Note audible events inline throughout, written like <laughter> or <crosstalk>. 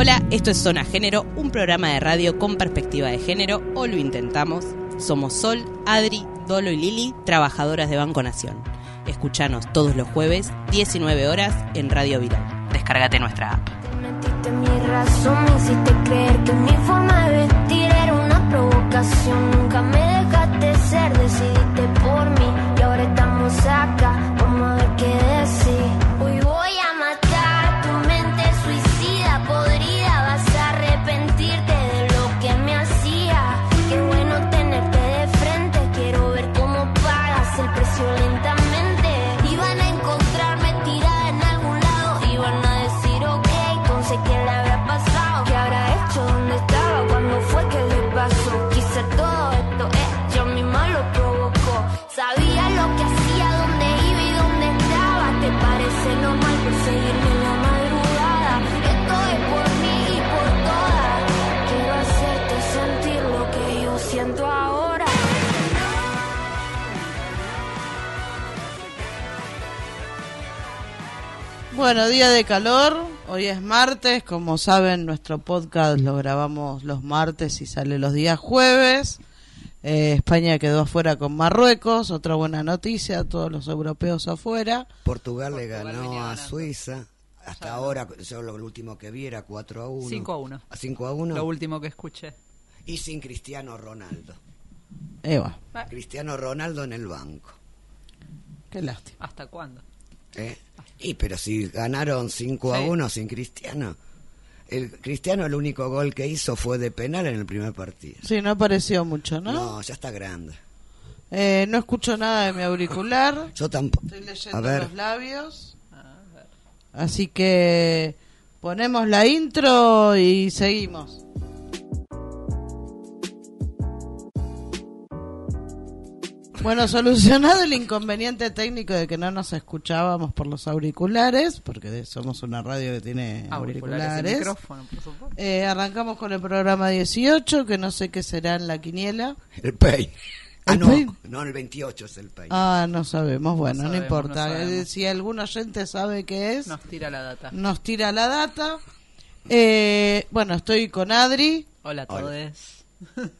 Hola, esto es Zona Género, un programa de radio con perspectiva de género, o lo intentamos. Somos Sol, Adri, Dolo y Lili, trabajadoras de Banco Nación. Escuchanos todos los jueves, 19 horas, en Radio Viral. Descárgate nuestra app. Te metiste mi razón, me hiciste creer que mi forma de vestir era una provocación. Nunca me dejaste ser, decidiste por mí y ahora estamos acá. Vamos a ver qué decir. Bueno, día de calor, hoy es martes, como saben nuestro podcast lo grabamos los martes y sale los días jueves. Eh, España quedó afuera con Marruecos, otra buena noticia, todos los europeos afuera. Portugal, le ganó a Suiza. Hasta ahora, yo lo, lo último que vi era 4 a 1. 5 a 1. A 5 a 1. Lo último que escuché. Y sin Cristiano Ronaldo. Eva, Cristiano Ronaldo en el banco. qué lástima. ¿Hasta cuándo? ¿eh? Y pero si ganaron 5 a Sí. 1 sin Cristiano. El Cristiano el único gol que hizo fue de penal en el primer partido. Sí, no apareció mucho, ¿no? No, ya está grande. Eh, no escucho nada de mi auricular, Yo tampoco. estoy leyendo A ver, los labios. Así que ponemos la intro y seguimos. Bueno, solucionado el inconveniente técnico de que no nos escuchábamos por los auriculares, porque somos una radio que tiene Auriculares y auriculares. micrófono, por supuesto. Eh, arrancamos con el programa 18, que no sé qué será en la quiniela. el peine. Ah, ¿El no, no, el 28 es el peine. Ah, no sabemos, bueno, no, sabemos, importa. no. Eh, si algún oyente sabe qué es, Nos tira la data. nos tira la data. Eh, bueno, estoy con Adri, Hola a todos.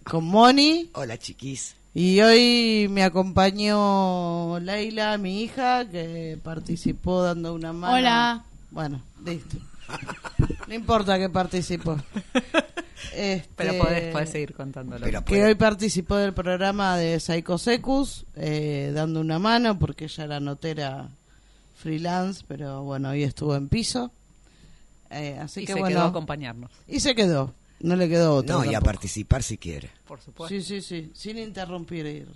con Moni, Hola, chiquis. Y hoy me acompañó Leila, mi hija, que participó dando una mano. Hola. Bueno, listo. No importa que participó. <laughs> Este, Pero podés, podés seguir contándolo. Pero que hoy participó del programa de Psycho Secus, eh, dando una mano, porque ella era notera freelance, pero bueno, hoy estuvo en piso. Eh, así y que se bueno, quedó a acompañarnos, y se quedó, no le quedó otra. no, y a participar si quiere. por supuesto. Sí, sí, sí, sin interrumpir. ir.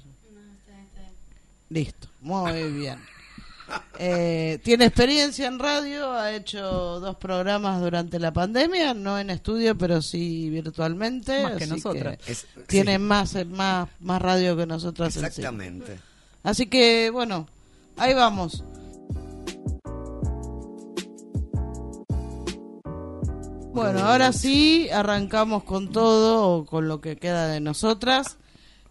Listo, muy bien. <laughs> Eh, tiene experiencia en radio, ha hecho dos programas durante la pandemia, no en estudio, pero sí virtualmente. Más que nosotras. Es- tiene sí, más, más, más radio que nosotras. Exactamente. Así que, bueno, ahí vamos. Bueno, ahora sí, arrancamos con todo, con lo que queda de nosotras.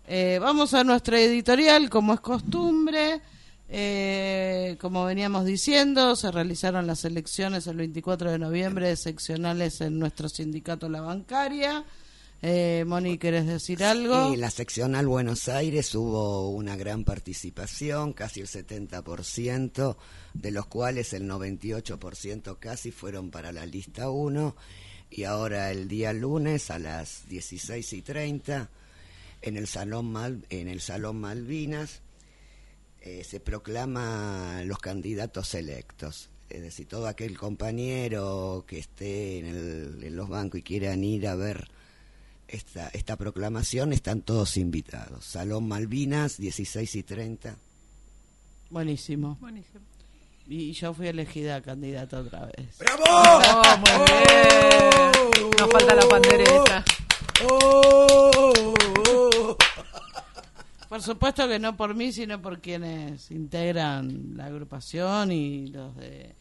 Eh, vamos a nuestra editorial, como es costumbre. Eh, como veníamos diciendo, se realizaron las elecciones el 24 de noviembre, seccionales en nuestro sindicato La Bancaria. Eh, Moni, ¿querés decir algo? En la seccional Buenos Aires hubo una gran participación, casi el 70%, de los cuales el 98% casi fueron para la lista 1. Y ahora el día lunes a las 16 y 30 en el Salón, Mal- en el Salón Malvinas eh, se proclama los candidatos electos. Es decir, todo aquel compañero que esté en, el- en los bancos y quieran ir a ver esta, esta proclamación, están todos invitados. Salón Malvinas, 16 y 30. Buenísimo. Buenísimo. Y yo fui elegida candidata otra vez. ¡Bravo! Oh, muy bien. Nos falta la pandereta. Por supuesto que no por mí, sino por quienes integran la agrupación y los de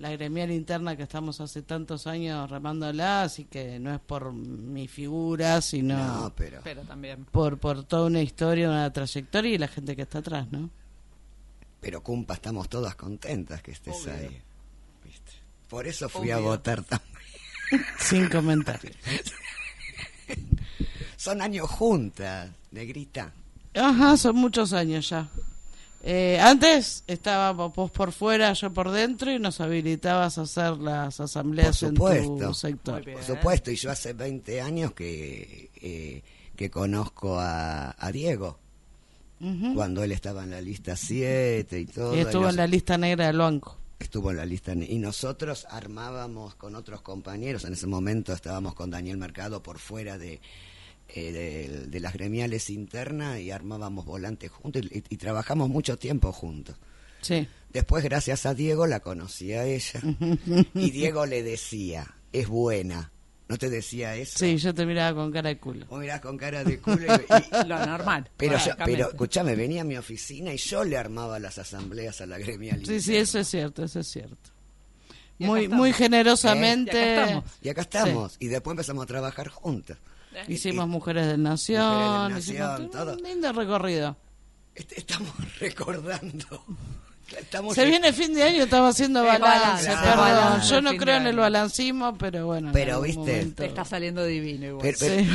la gremial interna que estamos hace tantos años remándola, así que no es por mi figura, sino No, pero, Pero también. por, por toda una historia, una trayectoria y la gente que está atrás, ¿no? pero Cumpa, estamos todas contentas que estés Obvio. ahí. ¿Viste? Por eso fui a votar también. <laughs> Sin comentarios. <laughs> Son años juntas, negrita. Ajá, son muchos años ya. Eh, antes estábamos vos por fuera, yo por dentro y nos habilitabas a hacer las asambleas Por en tu sector. Bien. Por supuesto, y yo hace 20 años que, eh, que conozco a, a Diego, cuando él estaba en la lista 7 y todo. Y estuvo nos- en la lista negra del banco. Estuvo en la lista. Y nosotros armábamos con otros compañeros, en ese momento estábamos con Daniel Mercado por fuera de, eh, de, de las gremiales internas y armábamos volantes juntos y, y trabajamos mucho tiempo juntos. Sí. Después, gracias a Diego, la conocí a ella <laughs> y Diego le decía, es buena. ¿No te decía eso? Sí, yo te miraba con cara de culo. Vos mirás con cara de culo y- y- <laughs> Lo normal. pero, yo- pero escúchame, venía a mi oficina y yo le armaba las asambleas a la gremial. Sí, sí, interna. eso es cierto, eso es cierto. Muy, muy ¿Eh? generosamente Y acá estamos. Y acá estamos. Y después empezamos a trabajar juntas. Hicimos Y- Mujeres de Nación, Mujeres del Nación, hicimos todo. un lindo recorrido. Estamos <laughs> recordando. Estamos Se viene fin de año, estamos haciendo Eh, balance, balance, perdón. balance Yo no creo de en el balancismo, pero bueno. en Pero, viste, momento- Te está saliendo divino igual. Pero, Sí.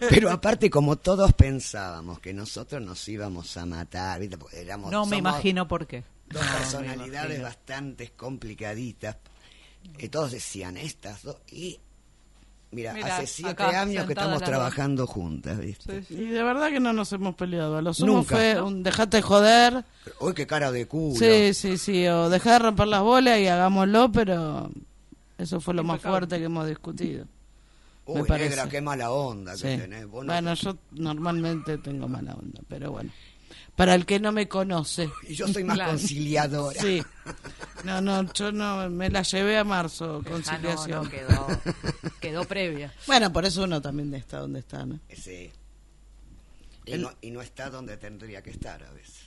<laughs> pero- aparte, como todos pensábamos que nosotros nos íbamos a matar, ¿viste? Porque éramos, no me somos imagino por qué. Dos No, personalidades bastante complicaditas. Y todos decían estas dos. Y mira, hace siete acá, años que estamos trabajando juntas, ¿viste? Sí, sí. Y de verdad que no nos hemos peleado. A lo sumo Nunca. fue un dejate joder. Uy, qué cara de culo. Sí, sí, sí. O dejar de romper las bolas y hagámoslo, pero eso fue lo más fuerte que hemos discutido. me Uy, parece. negra, qué mala onda que Sí. tenés. Vos no- Bueno, yo normalmente tengo mala onda, pero bueno. Para el que no me conoce. Y yo soy más Claro. conciliadora. Sí. No, no, yo no me la llevé a marzo, Ah, no, conciliación. no, quedó, quedó previa. Bueno, por eso uno también está donde está, ¿no? Sí. Y, El- no, y no está donde tendría que estar a veces.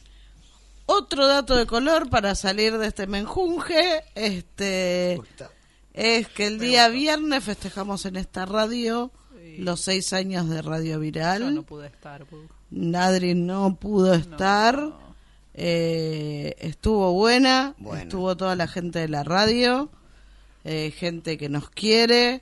Otro dato de color para salir de este menjunje, este, Gusta- es que el día viernes festejamos en esta radio los seis años de Radio Viral. Yo no pude estar. pu- Nadri no pudo estar. Eh, estuvo buena, estuvo toda la gente de la radio, eh, gente que nos quiere.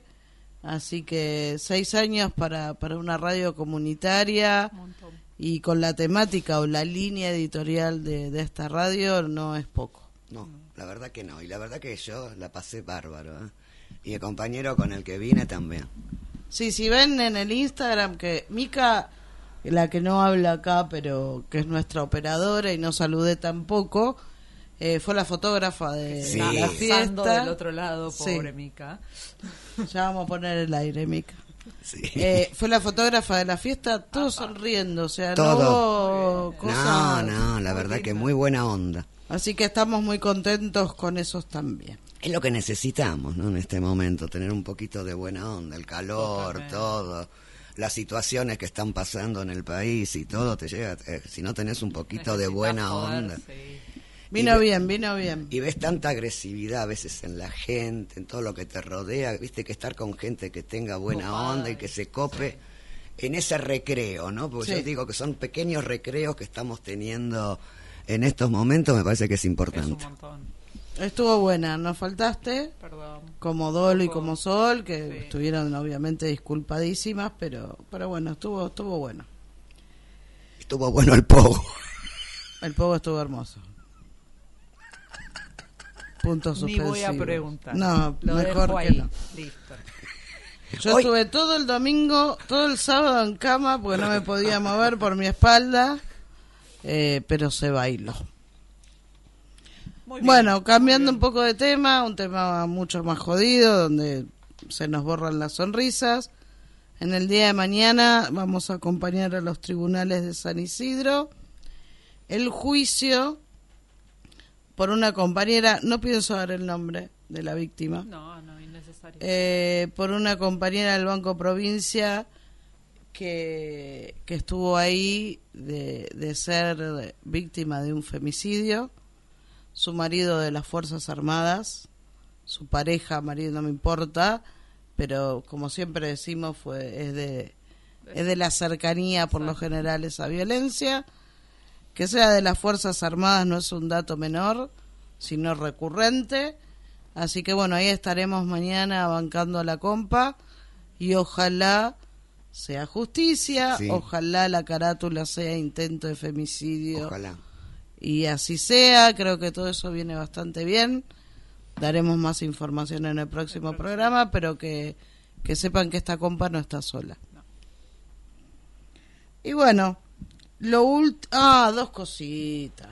Así que seis años para, para una radio comunitaria Un montón. y con la temática o la línea editorial de, de esta radio no es poco. No, la verdad que no. Y la verdad que yo la pasé bárbaro. ¿eh? Y el compañero con el que vine también. Sí, si ven en el Instagram que Mica, la que no habla acá, pero que es nuestra operadora y no saludé tampoco, eh, fue la fotógrafa de Sí. la fiesta. del otro lado, Sí. pobre Mica. Ya vamos a poner el aire, Mica. Sí. Eh, fue la fotógrafa de la fiesta, todos sonriendo, o sea, Todo. no no, no, la verdad que muy buena onda. Así que estamos muy contentos con esos también. Es lo que necesitamos, ¿no? En este momento, tener un poquito de buena onda, el calor, Totalmente. todo, las situaciones que están pasando en el país y todo te llega, eh, si no tenés un poquito de buena onda. sí. Vino ve- bien, vino bien. Y ves tanta agresividad a veces en la gente, en todo lo que te rodea, viste que estar con gente que tenga buena onda y que se cope en ese recreo, ¿no? Porque Sí. yo digo que son pequeños recreos que estamos teniendo en estos momentos, me parece que es Es un importante. montón. Estuvo buena, nos faltaste, Perdón. como Dolo y como Sol, que Sí. estuvieron obviamente disculpadísimas, pero pero bueno, estuvo estuvo bueno. Estuvo bueno el pogo. El pogo estuvo hermoso. Punto Ni voy a preguntar. No, Lo mejor que ahí. no. Listo. Yo Hoy- estuve todo el domingo, todo el sábado en cama porque no me podía mover por mi espalda, eh, pero se bailó. Muy bien. Bueno, cambiando un poco de tema, un tema mucho más jodido, donde se nos borran las sonrisas. En el día de mañana vamos a acompañar a los tribunales de San Isidro el juicio por una compañera, no pienso dar el nombre de la víctima, No, no, innecesario. eh, por una compañera del Banco Provincia que, que estuvo ahí de, de ser víctima de un femicidio, su marido de las Fuerzas Armadas, su pareja, marido no me importa, pero como siempre decimos fue es de es de la cercanía por lo general esa violencia que sea de las Fuerzas Armadas no es un dato menor, sino recurrente. Así que bueno, ahí estaremos mañana bancando la compa y ojalá sea justicia, Sí. ojalá la carátula sea intento de femicidio Ojalá. Y así sea, creo que todo eso viene bastante bien. Daremos más información en el próximo programa, pero que, que sepan que esta compa no está sola. Y bueno, lo último... Ah, dos cositas.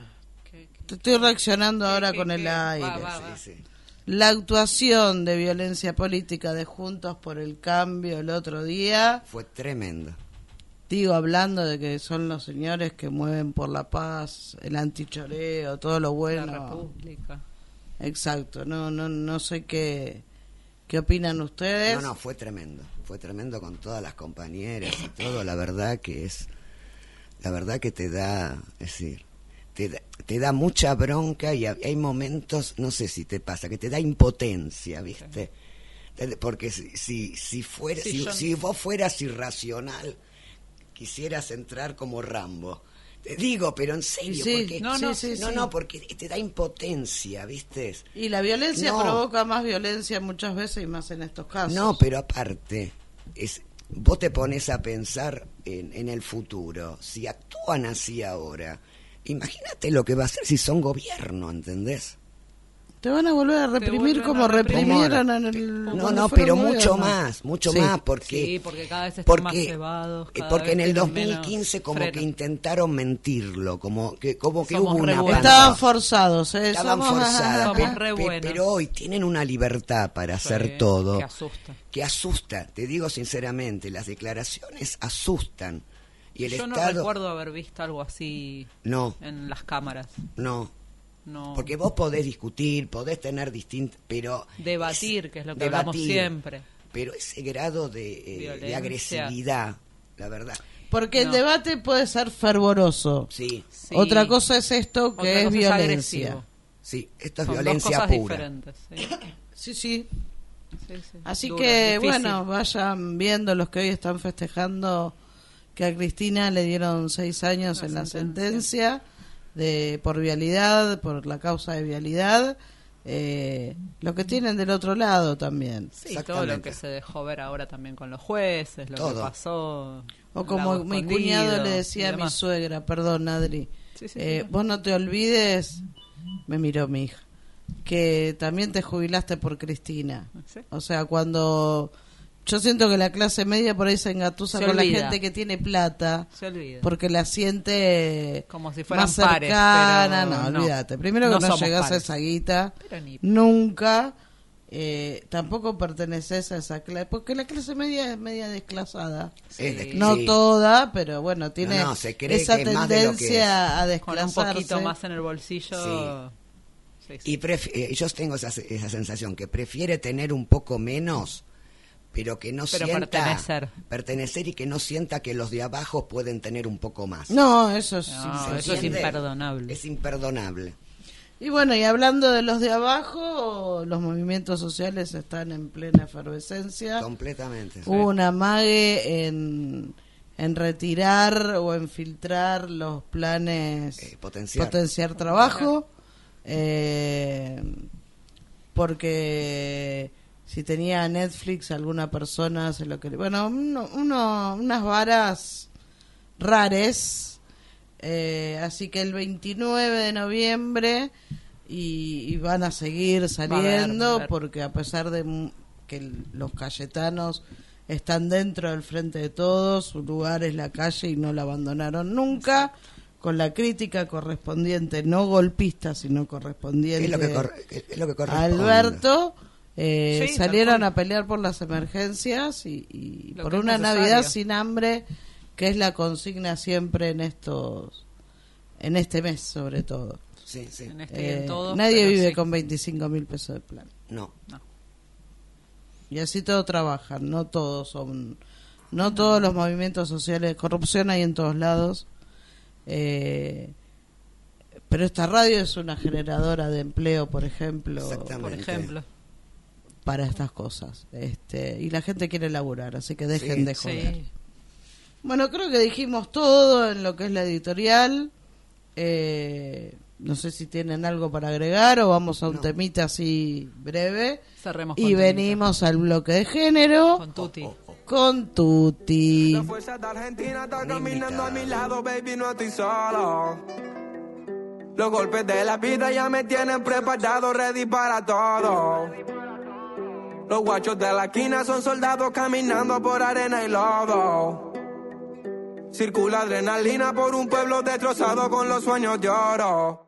¿Qué- Te estoy reaccionando ahora con el? Va, aire. va, va. Sí, sí. La actuación de violencia política de Juntos por el Cambio el otro día, Fue tremendo. Digo, hablando de que son los señores que mueven por la paz, el antichoreo, todo lo La bueno. República. Exacto, no, no, no sé qué, qué opinan ustedes. No, no, fue tremendo. Fue tremendo con todas las compañeras y todo. La verdad que es. La verdad que te da. Es decir, te da, te da mucha bronca y hay momentos, no sé si te pasa, que te da impotencia, ¿viste? Porque si, si, si, fuera, Sí, si, yo- si vos fueras irracional, quisieras entrar como Rambo. Te digo, pero en serio, Sí, porque, no, no, sí, no, sí. no, porque te da impotencia, ¿viste? Y la violencia No. provoca más violencia muchas veces y más en estos casos. No, pero aparte, es, vos te pones a pensar en, en el futuro. Si actúan así ahora, imagínate lo que va a hacer si son gobierno, ¿entendés? Te van a volver a reprimir como reprimieron en el... No, no, pero mucho más, mucho Sí. más, porque... Sí, porque cada vez están porque, más cebados, eh, cada porque vez en el tienen menos 2015 como freno. que intentaron mentirlo, como que como que Somos hubo una buenos. Estaban forzados, ¿eh? Estaban Somos- forzadas, Somos pe- re pe- buenos. pero hoy tienen una libertad para hacer todo Que asusta. que asusta, te digo sinceramente, las declaraciones asustan. Y el Yo no Estado... recuerdo haber visto algo así No, en las cámaras. no. No. Porque vos podés discutir, podés tener distintas, pero... Debatir, que es lo que hablamos siempre. Pero ese grado de, eh, de agresividad, la verdad, Porque el debate puede ser fervoroso. sí, Sí. Otra cosa es esto Otra que es violencia. sí, esto es Son violencia dos cosas pura. diferentes. Sí. <coughs> Sí, sí. Sí, sí. Así Duro, que, difícil. bueno, vayan viendo los que hoy están festejando que a Cristina le dieron seis años La en la sentencia. De por vialidad, por la causa de vialidad. Eh, lo que tienen del otro lado también. Sí, todo lo que se dejó ver ahora también con los jueces, lo que pasó. O como mi cuñado le decía a mi suegra, perdón Adri, Sí, sí, eh, sí. vos no te olvides, me miró mi hija, que también te jubilaste por Cristina. Sí. O sea, cuando yo siento que la clase media por ahí se engatusa Se con la gente que tiene plata, Se olvida. porque la siente Como si fueran más cercana. pares, pero no, no. olvídate. Primero que No llegás a pares. esa guita, Pero ni- nunca. eh, tampoco perteneces a esa clase, porque la clase media es media desclasada. Es de- No sí. toda, pero bueno, tiene No, no, se cree esa que es más de lo que tendencia a Con un desclasarse. poquito más en el bolsillo. Sí, sí. Y pref- eh, yo tengo esa, esa sensación, que prefiere tener un poco menos, pero que no Pero sienta... pertenecer. pertenecer y que no sienta que los de abajo pueden tener un poco más. No, eso es No, ¿Se eso es entiende? imperdonable. Es imperdonable. Y bueno, y hablando de los de abajo, los movimientos sociales están en plena efervescencia. Completamente. Hubo una mague en, en retirar o en filtrar los planes Eh, potenciar. potenciar trabajo, eh, porque si tenía Netflix alguna persona se lo que bueno uno, uno- unas varas rares eh, así que el 29 de noviembre y, y van a seguir Va a saliendo va a porque a pesar de que los cayetanos están dentro del frente de todos, su lugar es la calle y no la abandonaron nunca, con la crítica correspondiente, no golpista, sino correspondiente Es lo que, es lo que a corresponde. Alberto. Eh, Sí, salieron a pelear por las emergencias y, por una necesario. Navidad sin hambre, que es la consigna siempre en estos, en este mes sobre todo. Sí, sí. En este y en Eh, todos, nadie vive sí. con 25 mil pesos de plan. No. Y así todos trabajan, no todos son, no todos los movimientos sociales, corrupción hay en todos lados. Eh, pero esta radio es una generadora de empleo, por ejemplo, Por Exactamente. ejemplo. Para estas cosas. Este, y la gente quiere laburar, así que dejen Sí, de joder. Sí. Bueno, creo que dijimos todo en lo que es la editorial. Eh, no sé si tienen algo para agregar o vamos a un temita así breve. Cerremos con Y temita. venimos al bloque de género Con Tuti. con Tuti. La fuerza de Argentina está caminando a mi lado, baby, no estoy solo. Los golpes de la vida ya me tienen preparado, ready para todo. Los guachos de la esquina son soldados caminando por arena y lodo. Circula adrenalina por un pueblo destrozado con los sueños de oro.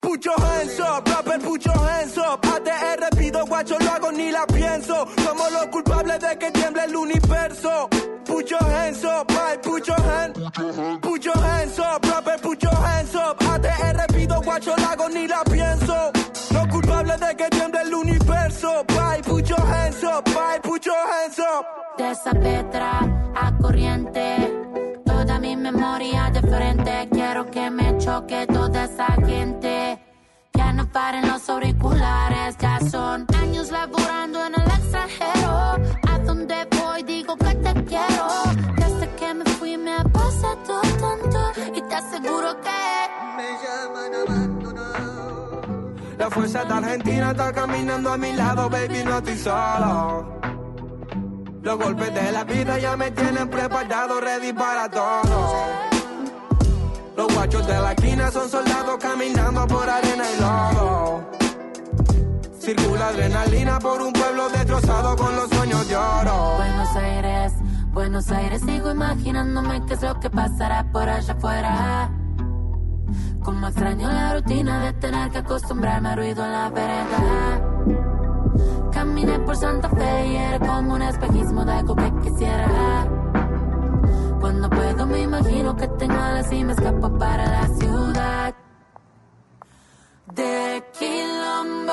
Put your hands up, rapper, put your hands up. ATR pido guacho, lo hago ni la pienso. Somos los culpables de que tiemble el universo. Put your hands up, my, put your hands. Put your hands up, rapper, put your hands up. ATR pido guacho, lo hago ni la pienso. Los culpables de que tiemble el universo. Bye, put your hands up, bye, put your hands up. de esa petra a corriente. Toda mi memoria de frente. Quiero que me choque toda esa gente. Ya no paren los auriculares. Ya son años laborando en el extranjero. A donde voy digo que te quiero. Desde que me fui me ha pasado tanto. Y te aseguro que. La fuerza de Argentina está caminando a mi lado, baby, no estoy solo. Los golpes de la vida ya me tienen preparado, ready para todo. Los guachos de la esquina son soldados caminando por arena y lodo. Circula adrenalina por un pueblo destrozado con los sueños de oro. Buenos Aires, Buenos Aires, sigo imaginándome qué es lo que pasará por allá afuera. Como extraño la rutina de tener que acostumbrarme al ruido en la vereda. Caminé por Santa Fe y era como un espejismo de algo que quisiera. Cuando puedo me imagino que tengo alas y me escapo para la ciudad. De Quilombo.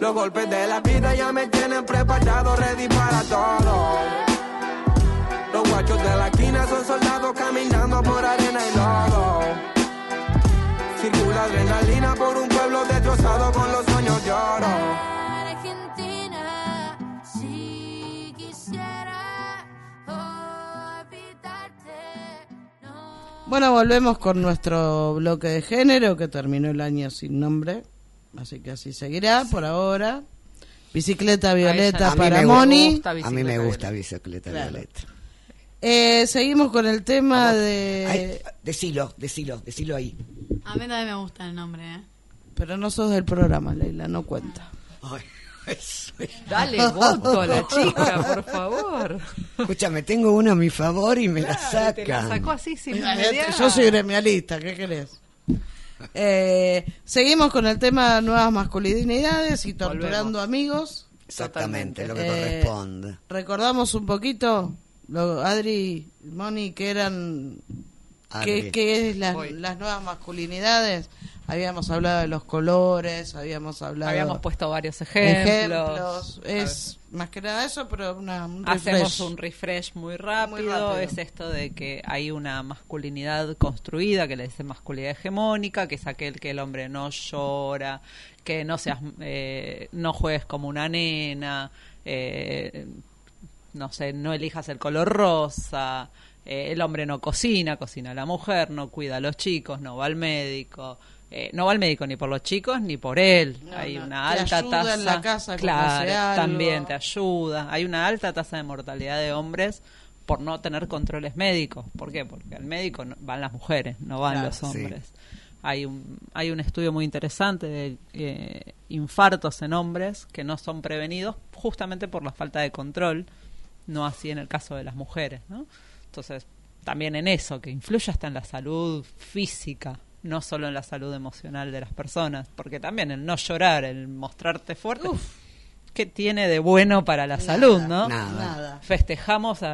Los golpes de la vida ya me tienen preparado, ready para todo. Los guachos de la esquina son soldados caminando por arena y lodo. Circula adrenalina por un pueblo destrozado con los sueños de oro. Argentina, si quisiera olvidarte, no. Bueno, volvemos con nuestro bloque de género que terminó el año sin nombre, así que así seguirá por ahora. Bicicleta violeta para Moni. A mí me gusta bicicleta Claro. violeta. Eh, seguimos con el tema Ay, de... decilo, decilo, decilo ahí. A mí también me gusta el nombre, ¿eh? Pero no sos del programa, Leila, no cuenta. Ay, eso es. Dale voto a la <laughs> chica, por favor. Escúchame, tengo uno a mi favor y me la Te la sacó así sin. Yo soy gremialista, ¿qué querés? Eh, seguimos con el tema nuevas masculinidades y torturando amigos. Exactamente, lo que Eh, corresponde. Recordamos un poquito, lo, Adri, Moni, que eran, Adri. que, que es las, Voy. las nuevas masculinidades. Habíamos hablado de los colores, habíamos hablado Habíamos puesto varios ejemplos. ejemplos. Es más que nada eso, pero una, un Hacemos un refresh muy rápido. rápido. Es esto de que hay una masculinidad construida que le dice masculinidad hegemónica, que es aquel que el hombre no llora, que no seas, eh, no juegues como una nena, eh, no sé, no elijas el color rosa. eh, el hombre no cocina, cocina la mujer, no cuida a los chicos, no va al médico. Eh, no va al médico ni por los chicos ni por él. No, hay no, una te alta ayuda tasa. en la casa claro, también te ayuda. Hay una alta tasa de mortalidad de hombres por no tener controles médicos. ¿Por qué? Porque al médico van las mujeres, no van Claro, los sí. hombres. Hay un, hay un estudio muy interesante de eh, infartos en hombres que no son prevenidos justamente por la falta de control, no así en el caso de las mujeres. ¿no? Entonces, también en eso, que influye hasta en la salud física, no solo en la salud emocional de las personas, porque también el no llorar, el mostrarte fuerte, ¿qué tiene de bueno para la salud, no? Nada. Nada. Festejamos eh,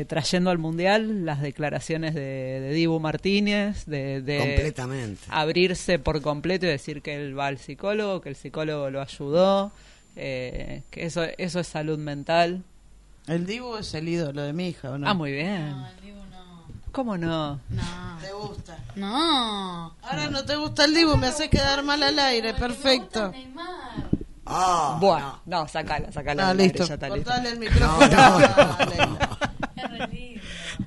eh, trayendo al Mundial las declaraciones de, de Dibu Martínez, de, de Completamente. abrirse por completo y decir que él va al psicólogo, que el psicólogo lo ayudó, eh, que eso, eso es salud mental. El Dibu es el ídolo de mi hija, ¿o no? Ah, muy bien. No, el Dibu. ¿Cómo no? No. ¿Te gusta? No. Ahora no te gusta el Dibu, me haces quedar mal al aire, perfecto. Neymar. Ah, Bueno, no, sacala, sacala. No, al aire, listo, ya está listo. el micrófono. No, no.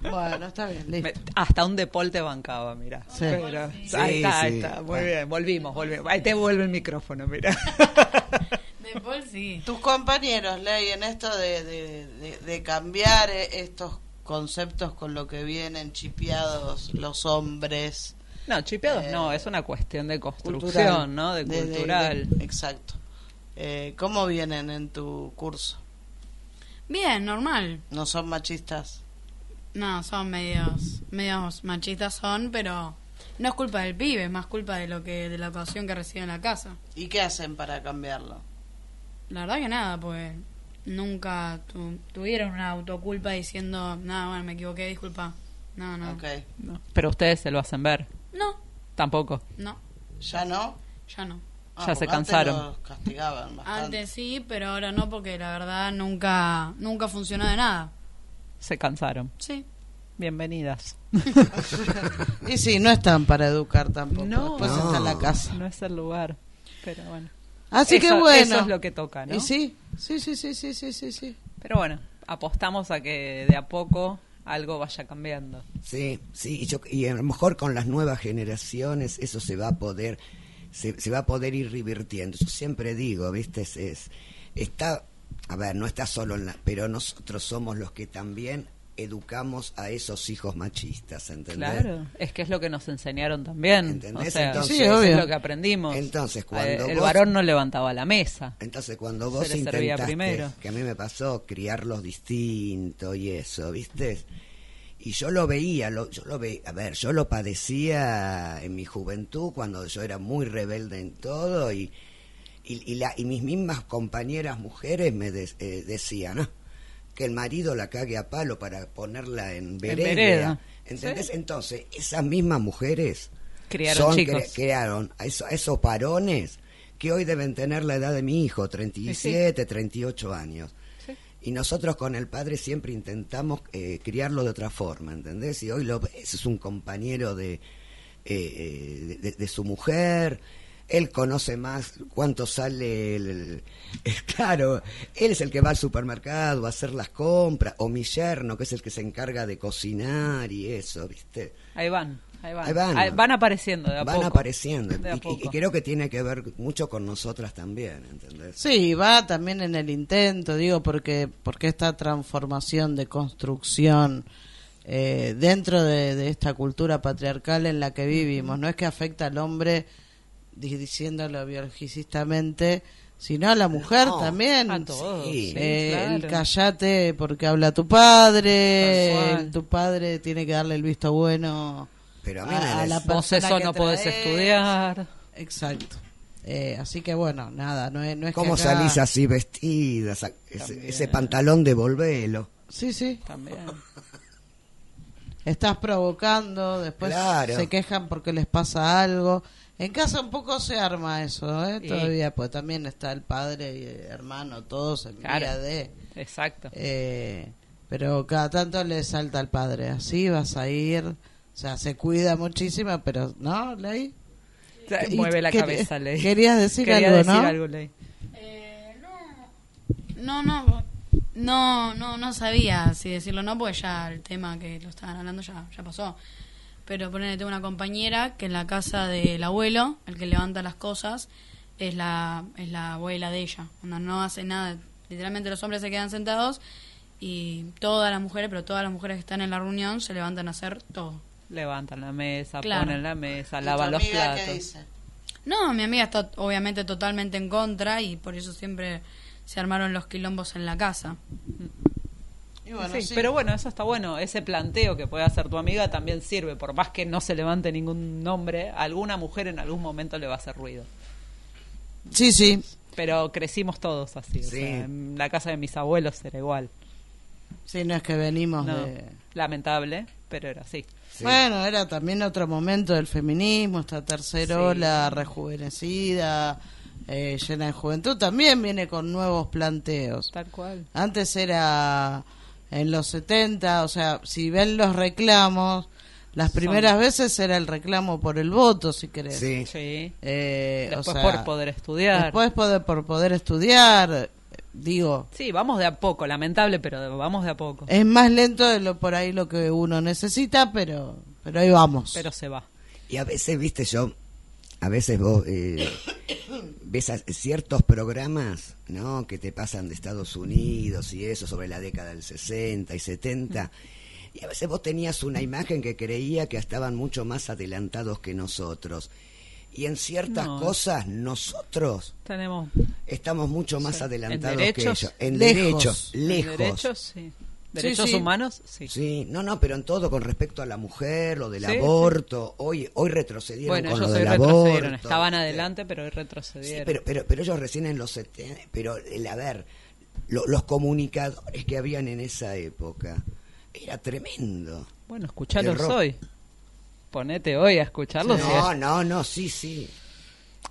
Bueno, está bien, listo. Me- hasta un deporte bancaba, mira. Sí. Pero, Sí, ahí está, ahí está. Muy bien, volvimos, volvimos. Ahí te vuelve el micrófono, mira. <laughs> De Paul sí. Tus compañeros, Ley, en esto de, de, de- de cambiar eh, estos conceptos con lo que vienen chipeados los hombres. No, chipeados Eh, no, es una cuestión de construcción, cultural, ¿no? De, cultural. de- exacto. Eh, ¿Cómo vienen en tu curso? Bien, normal. ¿No son machistas? No, son medios, medios machistas son, pero no es culpa del pibe, es más culpa de lo que de la educación que recibe en la casa. ¿Y qué hacen para cambiarlo? La verdad que nada, pues nunca tu- tuvieron una autoculpa diciendo, nada, bueno, me equivoqué, disculpa. No, no. Ok. No. Pero ustedes se lo hacen ver. No, Tampoco. no, ¿Ya no? ya no. Ah, Ya se antes cansaron. los castigaban bastante. Antes sí, pero ahora no, porque la verdad nunca, nunca funcionó de nada. Se cansaron. Sí. Bienvenidas. <laughs> Y sí, no están para educar tampoco. No. Después No. está en la casa. No es el lugar. Pero bueno. Así Eso- que bueno. Eso es lo que toca, ¿no? Y sí, sí, sí, sí, sí, sí, sí, sí. Pero bueno, apostamos a que de a poco algo vaya cambiando. Sí, sí, y, yo- y a lo mejor con las nuevas generaciones eso se va a poder, se, se va a poder ir revirtiendo. Yo siempre digo, viste, es, es- está, a ver, no está solo en la, pero nosotros somos los que también educamos a esos hijos machistas, ¿entendés? Claro, es que es lo que nos enseñaron también. ¿Entendés? O sea, Entonces- Sí, obvio. es lo que aprendimos. Entonces, Eh, cuando el vos- varón no levantaba la mesa. Entonces, cuando vos Se intentaste, primero. que a mí me pasó, criarlos distinto y eso, ¿viste? Y yo lo veía, lo, yo lo veía, a ver, yo lo padecía en mi juventud cuando yo era muy rebelde en todo y, y, y la, y mis mismas compañeras mujeres me de- eh, decían, ¿no? Que el marido la cague a palo para ponerla en vereda. vereda. ¿Entendés? Sí. Entonces, esas mismas mujeres Criaron son, chicos. cre- crearon a, eso- a esos varones que hoy deben tener la edad de mi hijo, 37, 38 años. Sí. Y nosotros con el padre siempre intentamos eh, criarlo de otra forma, ¿entendés? Y hoy lo ves, es un compañero de, eh, eh, de, de su mujer, él conoce más cuánto sale el, el- el- <laughs> claro, él es el que va al supermercado a hacer las compras, o mi yerno, que es el que se encarga de cocinar y eso, ¿viste? Ahí van, ahí van. Ahí van. Ahí van apareciendo de a Van poco. apareciendo. De a Y- y, poco. y creo que tiene que ver mucho con nosotras también, ¿entendés? Sí, va también en el intento, digo, porque, porque esta transformación de construcción eh, dentro de, de esta cultura patriarcal en la que vivimos, no es que afecta al hombre diciéndolo biologicistamente, sino a la mujer No, también. A todos. Sí. sí, Eh, El callate porque habla tu padre, el- tu padre tiene que darle el visto bueno Pero a mí a, a la Vos persona eso que no podés traes. estudiar. Exacto. Eh, así que bueno, nada, no es, no es que ¿Cómo acá- salís así vestida? Ese, pantalón devolvelo. Sí, sí. También. Estás provocando, después Claro. se quejan porque les pasa algo. En casa un poco se arma eso, ¿eh? Todavía, pues también está el padre y el hermano, todos en Claro. vía de... Exacto. eh, pero cada tanto le salta al padre, así vas a ir... O sea, se cuida muchísimo, pero ¿no, Ley? Mueve la cabeza, Ley. Querías decir Quería algo, decir ¿no? algo, Ley. Eh, no, no, no, no, no sabía si decirlo o no, porque ya el tema que lo estaban hablando ya, ya pasó. Pero ponele, tengo una compañera que en la casa del abuelo, el que levanta las cosas, es la, es la abuela de ella. Cuando no hace nada, literalmente los hombres se quedan sentados y todas las mujeres, pero todas las mujeres que están en la reunión se levantan a hacer todo. Levantan la mesa, Claro. ponen la mesa, ¿Y tu lavan los qué platos. dice? No, mi amiga está obviamente totalmente en contra y por eso siempre se armaron los quilombos en la casa. Y bueno, Sí, sí. Pero bueno, eso está bueno. Ese planteo que puede hacer tu amiga también sirve. Por más que no se levante ningún nombre, alguna mujer en algún momento le va a hacer ruido. Sí, sí. Pero crecimos todos así. o sea, en la casa de mis abuelos era igual. Sí, no es que venimos No, de... lamentable, pero era así. Sí. Bueno, era también otro momento del feminismo, esta tercera Sí. ola rejuvenecida, eh, llena de juventud, también viene con nuevos planteos. Tal cual. Antes era en los 70, o sea, si ven los reclamos, las primeras veces era el reclamo por el voto, si querés. Sí. Sí. Eh, o Después sea, por poder estudiar. Después poder, por poder estudiar, digo, Sí, vamos de a poco, lamentable, pero vamos de a poco. es más lento de lo por ahí lo que uno necesita, pero, pero ahí vamos. Pero se va. Y a veces, viste, yo, a veces vos eh, ves a- ciertos programas, ¿no? Que te pasan de Estados Unidos y eso, sobre la década del 60 y 70. Y a veces vos tenías una imagen que creía que estaban mucho más adelantados que nosotros. Y en ciertas No. cosas, nosotros Tenemos estamos mucho más Sí. adelantados ¿En que ellos. En Lejos. derechos, en lejos. derechos, sí. Derechos sí. humanos, sí. Sí, no, no, pero en todo con respecto a la mujer, lo del Sí, aborto. Hoy hoy retrocedieron Bueno, con ellos lo del retrocedieron. aborto. Estaban adelante, pero hoy Sí, retrocedieron. pero, pero, pero ellos recién en los 70, pero el, a ver, lo- los comunicadores que habían en esa época, era tremendo. Bueno, rock. hoy. Ponete hoy a escucharlos. No, es- no, no, sí, sí.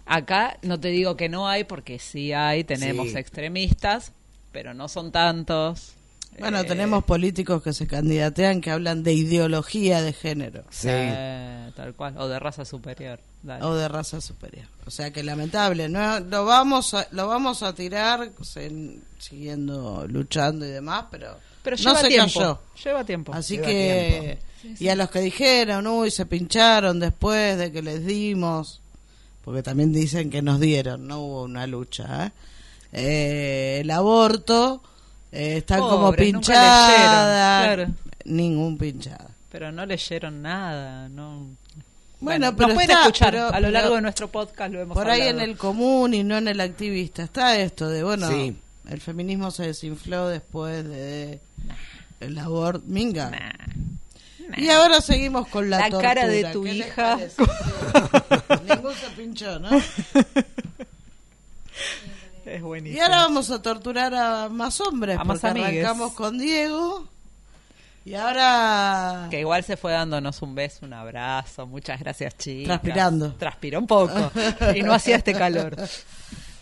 Acá no te digo que no hay, porque sí hay, tenemos Sí. extremistas, pero no son tantos. Bueno, Eh, tenemos políticos que se candidatean que hablan de ideología de género Sí. eh, tal cual, o de raza superior. dale. o de raza superior. O sea que lamentable, no lo vamos a, lo vamos a tirar se- siguiendo luchando y demás, pero, pero no lleva se tiempo. cayó. Lleva tiempo. Así Lleva que y a los que dijeron, uy, se pincharon después de que les dimos, porque también dicen que nos dieron, no hubo una lucha, ¿eh? Eh, el aborto eh, están como pinchadas, leyeron, claro. ningún pinchada. Pero no leyeron nada, no. Bueno, pero nos pueden está, escuchar pero- a lo largo pero- de nuestro podcast lo hemos Por ahí en el común y no en el activista está esto de, bueno, Sí. el feminismo se desinfló después de el aborto. Minga. Nah. Y ahora seguimos con la La cara de tu ¿Qué les hija. <laughs> Ningún se pinchó, ¿no? <laughs> Es buenísimo. Y ahora vamos a torturar a más hombres. A más porque amigues. arrancamos con Diego. Y ahora... Que igual se fue dándonos un beso, un abrazo. Muchas gracias, chicas. Transpirando. Transpiró un poco. <laughs> y no hacía este calor.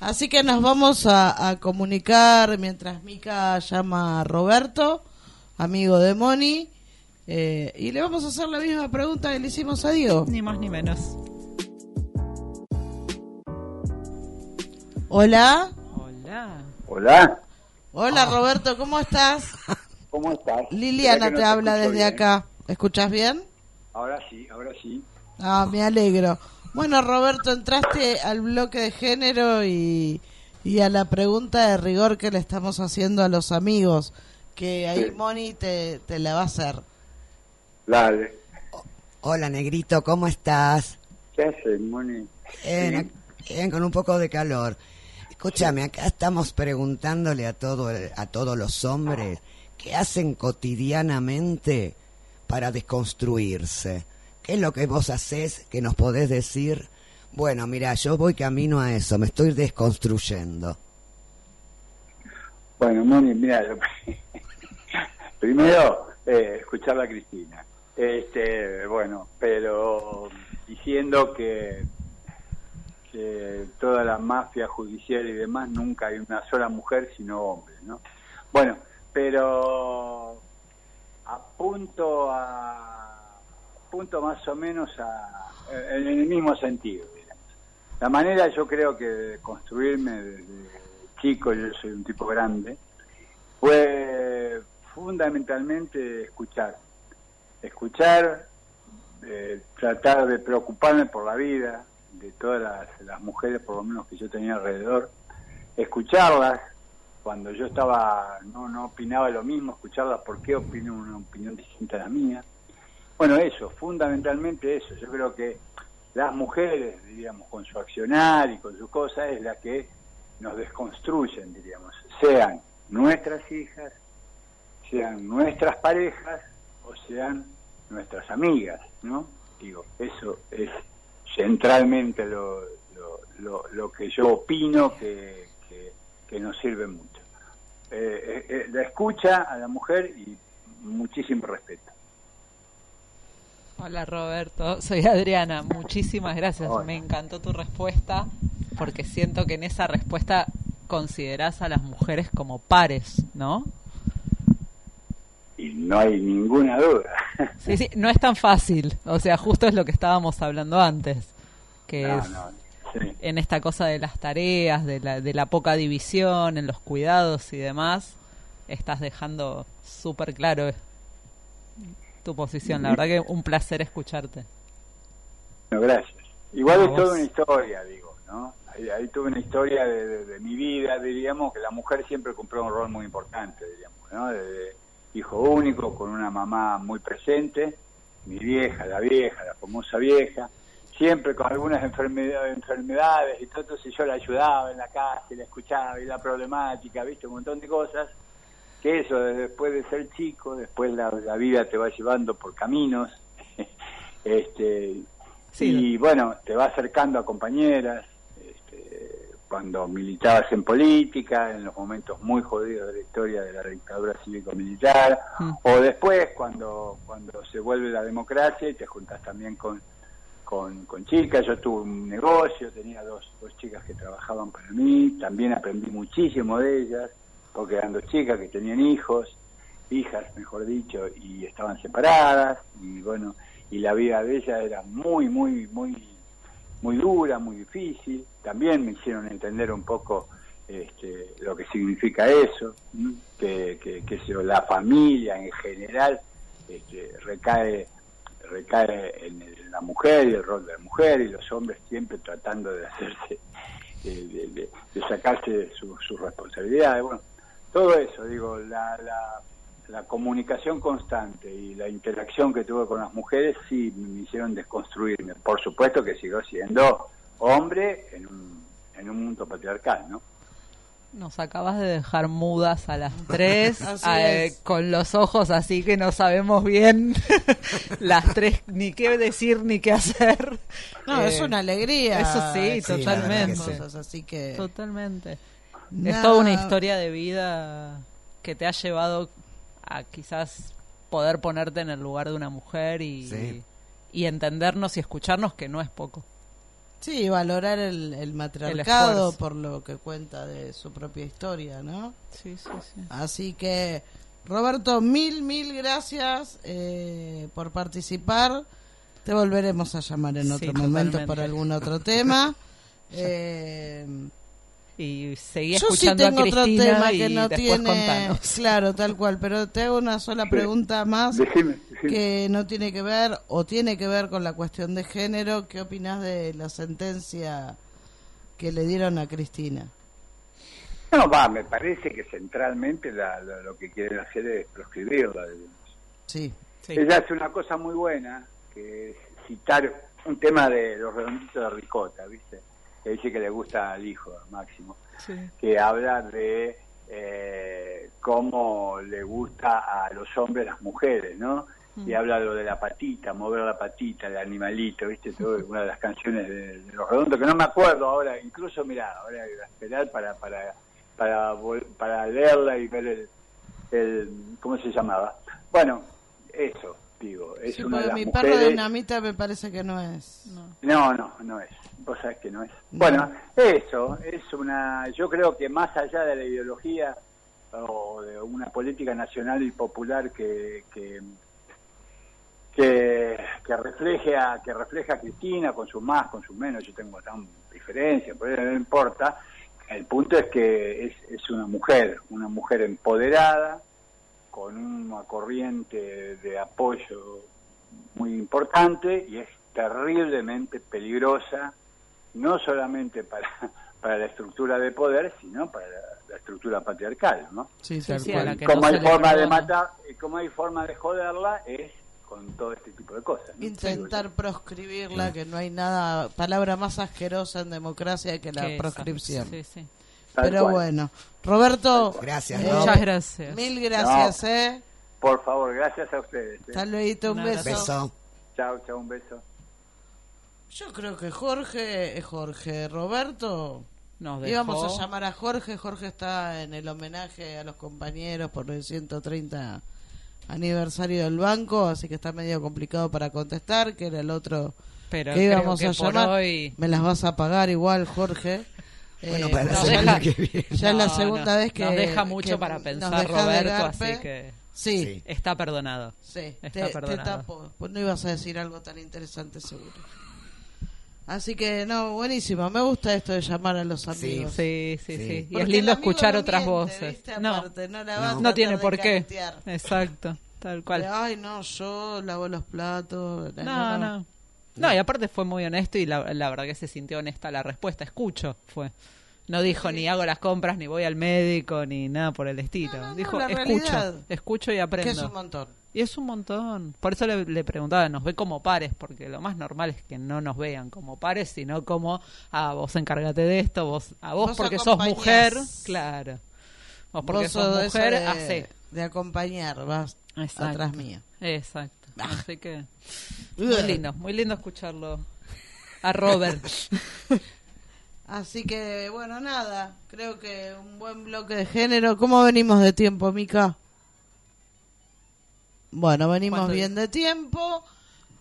Así que nos vamos a, a comunicar mientras Mica llama a Roberto, amigo de Moni, eh, y le vamos a hacer la misma pregunta que le hicimos a Diego. Ni más ni menos. Hola, Hola. Hola, hola Roberto, ¿cómo estás? <laughs> ¿cómo estás? Liliana no te habla desde bien. acá. ¿Escuchas bien? Ahora sí, ahora sí. Ah, me alegro. Bueno, Roberto, entraste al bloque de género y, y a la pregunta de rigor que le estamos haciendo a los amigos, que ahí Sí. Moni te, te la va a hacer. Dale. Hola, negrito, ¿cómo estás? ¿Qué haces, Moni? Bien, con un poco de calor. Escúchame, acá estamos preguntándole a todo, a todos los hombres qué hacen cotidianamente para desconstruirse. ¿Qué es lo que vos hacés que nos podés decir? Bueno, mira, yo voy camino a eso, me estoy desconstruyendo. Bueno, Moni, mira, <laughs> primero eh, escucharla a Cristina. Este, bueno, pero diciendo que, que toda la mafia judicial y demás nunca hay una sola mujer sino hombres, ¿no? Bueno, pero apunto a apunto más o menos a en el mismo sentido, digamos. La manera yo creo que de construirme desde chico, yo soy un tipo grande, fue fundamentalmente escuchar. Escuchar, eh, tratar de preocuparme por la vida de todas las, mujeres, por lo menos que yo tenía alrededor, escucharlas cuando yo estaba, no, no opinaba lo mismo, escucharlas por qué opinan una opinión distinta a la mía. Bueno, eso, fundamentalmente eso. Yo creo que las mujeres, diríamos, con su accionar y con sus cosas, es la que nos desconstruyen, diríamos, sean nuestras hijas, sean nuestras parejas o sean nuestras amigas, ¿no? Digo, eso es centralmente lo, lo, lo, lo que yo opino que, que, que nos sirve mucho. Eh, eh, eh, la escucha a la mujer y muchísimo respeto. Hola Roberto, soy Adriana. Muchísimas gracias. Hola. Me encantó tu respuesta porque siento que en esa respuesta considerás a las mujeres como pares, ¿no? Y no hay ninguna duda. <laughs> Sí, sí, no es tan fácil. O sea, justo es lo que estábamos hablando antes, que No, es no, sí. en esta cosa de las tareas, de la, de la poca división, en los cuidados y demás, estás dejando súper claro tu posición. La verdad que un placer escucharte. Bueno, gracias. Igual es toda una historia, digo, ¿no? Ahí, ahí tuve una historia de, de- de mi vida, diríamos, que la mujer siempre cumplió un rol muy importante, diríamos, ¿no? De hijo único, con una mamá muy presente, mi vieja, la vieja, la famosa vieja, siempre con algunas enfermedades, enfermedades y todo, entonces yo la ayudaba en la casa y la escuchaba y la problemática, viste, un montón de cosas, que eso, después de ser chico, después la, la vida te va llevando por caminos, <laughs> este Sí. y bueno, te va acercando a compañeras, cuando militabas en política, en los momentos muy jodidos de la historia de la dictadura cívico-militar, Mm. o después cuando, cuando se vuelve la democracia y te juntas también con, con, con chicas. Yo tuve un negocio, tenía dos, dos chicas que trabajaban para mí, también aprendí muchísimo de ellas, porque eran dos chicas que tenían hijos, hijas, mejor dicho, y estaban separadas, y bueno, y la vida de ellas era muy, muy, muy, muy dura, muy difícil. También me hicieron entender un poco este, lo que significa eso, que, que, que la familia en general este, recae recae en la mujer y el rol de la mujer y los hombres siempre tratando de hacerse de, de- de- sacarse su- sus responsabilidades bueno todo eso digo la, la, la comunicación constante y la interacción que tuve con las mujeres sí me hicieron desconstruirme por supuesto que sigo siendo hombre en un, en un mundo patriarcal no Nos acabas de dejar mudas a las tres, <laughs> eh, con los ojos así que no sabemos bien <laughs> las tres ni qué decir ni qué hacer. No, Eh, es una alegría. Eso sí, totalmente. estas cosas, así que Totalmente. Es toda una historia de vida que te ha llevado a quizás poder ponerte en el lugar de una mujer y, Sí. y entendernos y escucharnos, que no es poco. sí, valorar el, el matriarcado por lo que cuenta de su propia historia, ¿no? Sí, sí, sí. Así que, Roberto, mil, mil gracias eh, por participar. Te volveremos a llamar en Sí, otro momento totalmente. para algún otro tema. <laughs> Eh, Y seguí yo sí escuchando tengo a otro Cristina tema y que no tiene, contanos. claro, tal cual, pero te hago una sola pregunta más decime, decime. que no tiene que ver o tiene que ver con la cuestión de género. ¿Qué opinas de la sentencia que le dieron a Cristina? No, va, me parece que centralmente la- la- lo que quieren hacer es proscribirla. digamos. Sí, Sí. Ella hace una cosa muy buena, que es citar un tema de los redonditos de ricota, ¿viste? Que dice que le gusta al hijo, Máximo, Sí. que habla de eh, cómo le gusta a los hombres las mujeres, ¿no? Y habla lo de la patita, mover la patita, el animalito, ¿viste? Todo, <laughs> una de las canciones de, de los redondos, que no me acuerdo ahora, incluso, mira, ahora voy a esperar para, para, para, para leerla y ver el, el, ¿cómo se llamaba? Bueno, eso, digo, es Sí, una de las mi perro de mujeres... dinamita me parece que no es. No, no, no es. Vos sabés que no es. No. Bueno, eso es una. Yo creo que más allá de la ideología o de una política nacional y popular que que que, que refleje a que refleja a Cristina con sus más, con sus menos. Yo tengo tan diferencia, pero no importa. El punto es que es, es una mujer, una mujer empoderada con una corriente de apoyo muy importante y es terriblemente peligrosa, no solamente para, <laughs> para la estructura de poder, sino para la, la estructura patriarcal, ¿no? Sí, Sí, tal sí, cual. a la que como no hay forma de matar, y como hay forma de joderla, es con todo este tipo de cosas. ¿no? Intentar proscribirla, que no hay nada, palabra más asquerosa en democracia que la proscripción. Sí, sí. Tal Pero cual. bueno, Roberto, Gracias, eh. Muchas gracias. mil gracias, No. ¿eh? Por favor, gracias a ustedes. ¿eh? Luego, un Un beso. Beso. Chao, chao, un beso. Yo creo que Jorge, eh, Jorge Roberto, Nos íbamos dejó- a llamar a Jorge. Jorge está en el homenaje a los compañeros por el 130 aniversario del banco, así que está medio complicado para contestar, que era el otro Pero que íbamos que a llamar. hoy- Me las vas a pagar igual, Jorge. Bueno, Eh, para la ya semana es que viene. Ya es la segunda no, vez que... Nos deja mucho que para pensar Roberto, así que Sí, Sí. está perdonado. sí, Está te, te perdonado. tapo. Pues no ibas a decir algo tan interesante seguro. Así que, no, buenísimo. Me gusta esto de llamar a los amigos. Sí, sí, sí. Sí. Y es lindo escuchar no otras miente, voces. ¿viste? No, Aparte, no la no tiene por qué. Exacto, tal De, cual. Ay, no, yo lavo los platos. No, no. No, y aparte fue muy honesto y la, la verdad que se sintió honesta la respuesta. Escucho, fue. No dijo ni hago las compras, ni voy al médico, ni nada por el estilo. No, no, no, dijo, la escucho, escucho y Que aprendo. es un montón. Y es un montón. Por eso le, le preguntaba, nos ve como pares, porque lo más normal es que no nos vean como pares, sino como, ah, vos encárgate de esto, vos, a vos, Vos porque sos mujer, claro. Vos porque Vos sos mujer, de, hacé. de acompañar, vas Exacto. atrás mío. Exacto. Así que, muy lindo, muy lindo escucharlo a Robert. <laughs> Así que, bueno, nada. Creo que un buen bloque de género. ¿Cómo venimos de tiempo, Mica? Bueno, venimos ¿Cuánto bien de tiempo.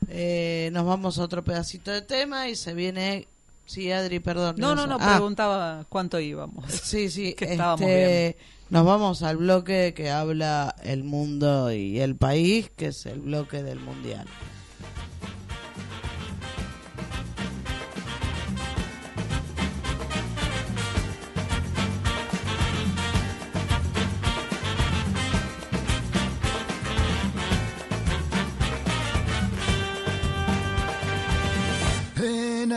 Eh, nos vamos a otro pedacito de tema y se viene. Sí, Adri, perdón. No, no, no, Ah, preguntaba cuánto íbamos. <laughs> Sí, sí. <laughs> que estábamos este, Nos vamos al bloque que habla el mundo y el país, que es el bloque del mundial.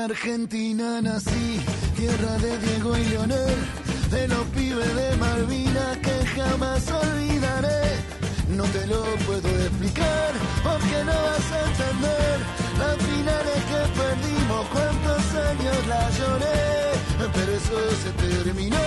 Argentina nací, tierra de Diego y Leonel, de los pibes de Malvinas que jamás olvidaré. No te lo puedo explicar, porque no vas a entender las finales que perdimos, cuántos años la lloré. Pero eso se terminó,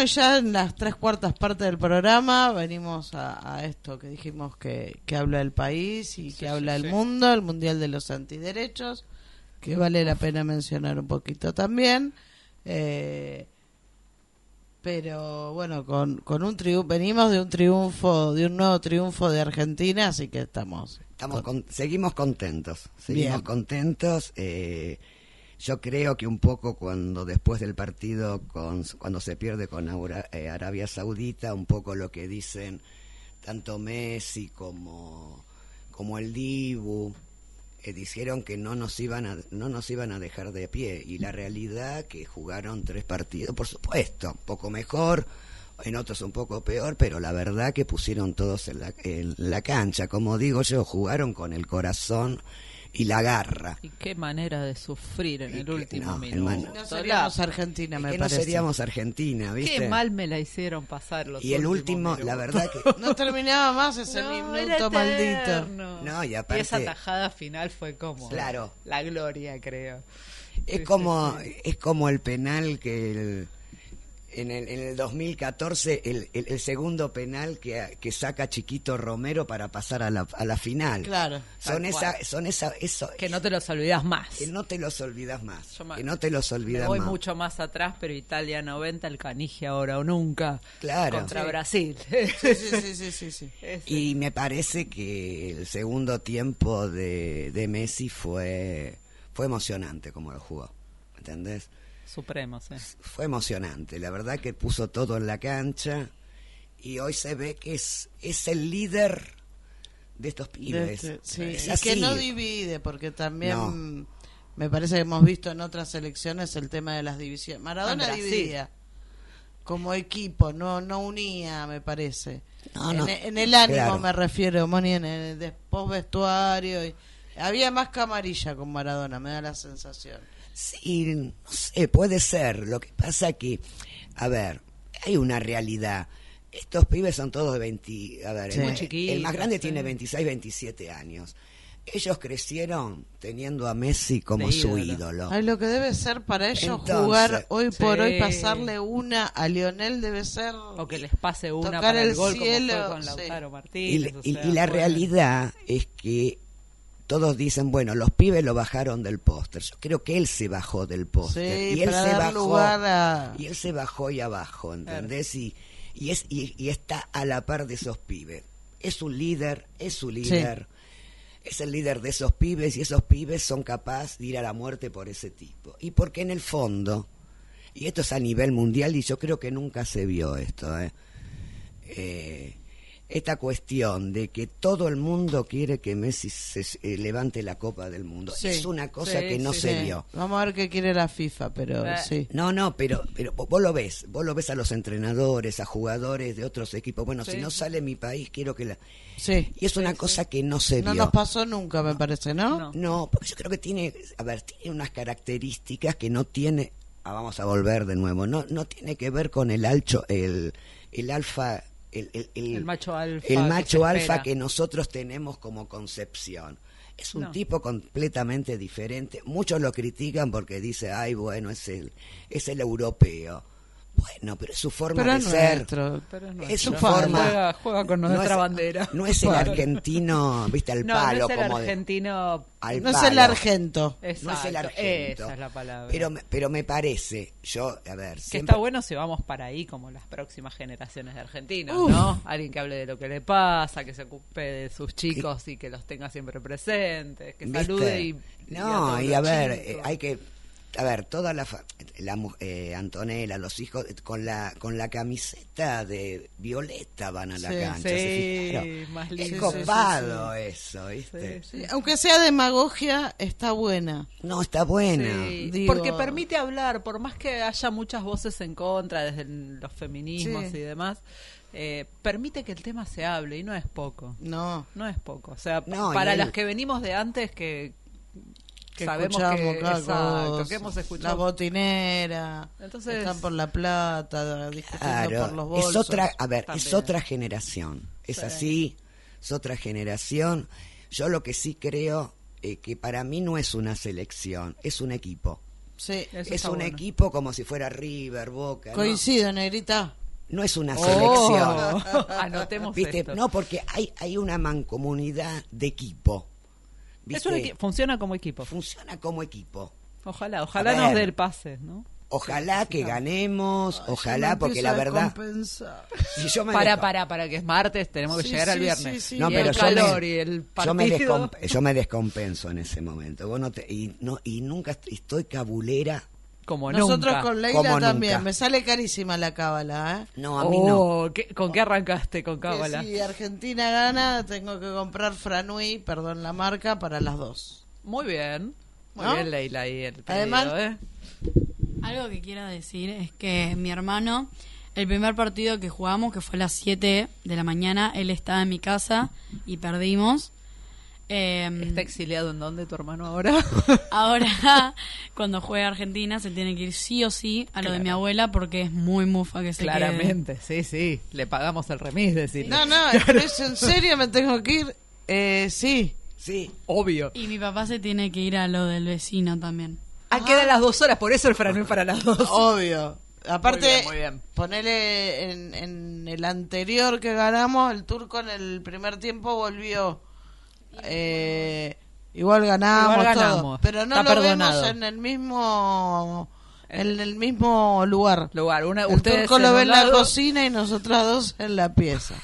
Bueno, ya en las tres cuartas partes del programa venimos a, a esto que dijimos que, que habla el país y que habla el mundo, el Mundial de los Antiderechos, que vale la pena mencionar un poquito también. Eh, pero bueno, con, con un triunfo, venimos de un triunfo, de un nuevo triunfo de Argentina, así que estamos. Estamos con- seguimos contentos, seguimos Bien. contentos. eh, yo creo que un poco cuando después del partido, con, cuando se pierde con eh, Arabia Saudita, un poco lo que dicen tanto Messi como, como el Dibu, eh, dijeron que no nos iban a, no nos iban a dejar de pie. Y la realidad que jugaron tres partidos, por supuesto, un poco mejor, en otros un poco peor, pero la verdad que pusieron todos en la, en la cancha, como digo yo, jugaron con el corazón y la garra. Y qué manera de sufrir en Y el que- último no, minuto. hermano. No seríamos Argentina, me que no parece. seríamos Argentina, ¿viste? Qué mal me la hicieron pasar los y el último, la minutos. verdad que No terminaba más ese No, era minuto maldito. No, y esa aparte- tajada final fue como Claro. la gloria, creo. es como es como el penal que el- en el, en el 2014 el, el- el segundo penal que, que saca Chiquito Romero para pasar a la, a la final. Claro. Son esa, cual. son esa, eso, Que no te los olvidas más. que no te los olvidas más. Yo me- que no te los Me olvidas voy más. mucho más atrás, pero Italia 90, el canigia ahora o nunca. Claro. Contra Sí. Brasil. Sí, sí, sí, sí, sí, sí. <laughs> Ese. Y me parece que el segundo tiempo de, de Messi fue, fue emocionante como lo jugó. ¿Entendés? Supremo, sí. Fue emocionante. La verdad que puso todo en la cancha. Y hoy se ve que es, es el líder de estos De pibes. este- sí, Es y así. que no divide, porque también No. me parece que hemos visto en otras elecciones el tema de las divisiones. Maradona dividía como equipo, no no unía, me parece. No, en, no. en el ánimo Claro. me refiero, Moni, en el después vestuario. Y, había más camarilla con Maradona, me da la sensación. Sí, no sé, puede ser. Lo que pasa que, a ver, hay una realidad. Estos pibes son todos de 20, a ver, Sí. el, más grande sí. tiene 26, 27 años. Ellos crecieron teniendo a Messi como De su ídolo. ídolo. Ay, lo que debe ser para ellos Entonces, jugar hoy por sí. hoy, pasarle una a Lionel debe ser... O que les pase una Tocar para el, el gol cielo, como fue con sí. Lautaro Y, Martínez. o y- sea, y la realidad es que todos dicen, bueno, los pibes lo bajaron del póster. Yo creo que él se bajó del póster. Sí, y él para se dar bajó. lugar a... Y él se bajó ahí abajo, ¿entendés? Y, y, es, y, y está a la par de esos pibes. Es un líder, es su líder. Es el líder de esos pibes y esos pibes son capaces de ir a la muerte por ese tipo. Y porque en el fondo, y esto es a nivel mundial y yo creo que nunca se vio esto, ¿eh? Eh, esta cuestión de que todo el mundo quiere que Messi se, eh, levante la Copa del Mundo. Sí. Es una cosa Sí, que no sí, se Sí. vio. Vamos a ver qué quiere la FIFA, pero Eh. sí. No, no, pero, pero vos lo ves, vos lo ves a los entrenadores, a jugadores de otros equipos. Bueno, Sí. si no sale mi país, quiero que la... Sí. Y es una cosa que no se No vio. nos pasó nunca, me parece, ¿no? No. No, porque yo creo que tiene, a ver, tiene unas características que no tiene, ah, vamos a volver de nuevo, no, no tiene que ver con el alcho, el, el alfa, el, el, el- El macho alfa el que macho se alfa que nosotros tenemos como concepción. Es un No. tipo completamente diferente. Muchos lo critican porque dice, ay, bueno, es el, es el europeo. Bueno, pero es su forma Pero de es ser. nuestro. Pero es Es su forma. Juega, juega con nuestra no es, bandera. No es el argentino, viste, al No, palo no es el como de- argentino. al No es el argento. No es el Exacto, argento. Esa es la palabra. Pero, me- pero me parece, yo, a ver, Que siempre- está bueno si vamos para ahí como las próximas generaciones de argentinos, Uf. ¿no? Alguien que hable de lo que le pasa, que se ocupe de sus chicos y que los tenga siempre presentes, que ¿viste? salude y... No, y a ver, chicos. eh, hay que... A ver, toda la, fa- la mu- eh, Antonella, los hijos, eh, con la con la camiseta de Violeta van a la Sí, cancha. sí, ¿se más Es lindo. copado eso, ¿viste? Sí, sí. Aunque sea demagogia, está buena. No, está buena. Sí, Digo- porque permite hablar, por más que haya muchas voces en contra desde los feminismos Sí. y demás, eh, permite que el tema se hable y no es poco. No. No es poco. O sea, No, para las que venimos de antes que, Que sabemos escuchamos que, exacto, hemos La escuchado. botinera. Entonces- Están por la plata, discutiendo Claro, por los bolsos. es otra, a ver, es otra generación. Es Sí. así, es otra generación. Yo lo que sí creo eh, que para mí no es una selección, es un equipo. Sí. Es un bueno. equipo como si fuera River, Boca. ¿no? Coincido, negrita. No es una Oh, selección. <laughs> Anotemos ¿Viste? esto. No, porque hay, hay una mancomunidad de equipo. Funciona como equipo. Funciona como equipo. Ojalá, ojalá nos dé el pase, ¿no? Ojalá que ganemos, ojalá, Yo me porque la verdad... descompensar. <laughs> Si yo me Para, para, para que es martes, tenemos que Sí, llegar al viernes. sí, sí. No, y pero el yo me- calor y el yo me, partido. descomp- yo me descompenso en ese momento. Vos no te- y, no, y nunca est- estoy cabulera. Como Nosotros nunca. con Leila Como también. nunca. Me sale carísima la cábala, ¿eh? No, a mí no. Oh, ¿qué- ¿Con qué arrancaste con Cábala? si Argentina gana, tengo que comprar Franui, perdón la marca, para las dos. Muy bien. Muy ¿No? bien, Leila, ahí el pedido, Además- ¿eh? Algo que quiero decir es que mi hermano, el primer partido que jugamos, que fue a las 7 de la mañana, él estaba en mi casa y perdimos. Eh, ¿Está exiliado en dónde tu hermano ahora? <laughs> ahora, <laughs> cuando juega Argentina, se tiene que ir sí o sí a lo de mi abuela porque es muy mufa que se quede. Claramente, sí, sí. Le pagamos el remis, decir. No, no, <laughs> es en serio, me tengo que ir. Eh, sí. Sí. Obvio. Y mi papá se tiene que ir a lo del vecino también. Ah, quedan las dos horas, por eso el franú es para las dos. Obvio. Aparte, Muy bien, muy bien. ponele en, en el anterior que ganamos, el turco en el primer tiempo volvió. Eh, igual ganamos, Igual todo, pero no Está lo perdonado. vemos en el mismo en el mismo lugar. Lugar, una, El ustedes turco lo en ve en la lado- cocina y nosotras dos en la pieza.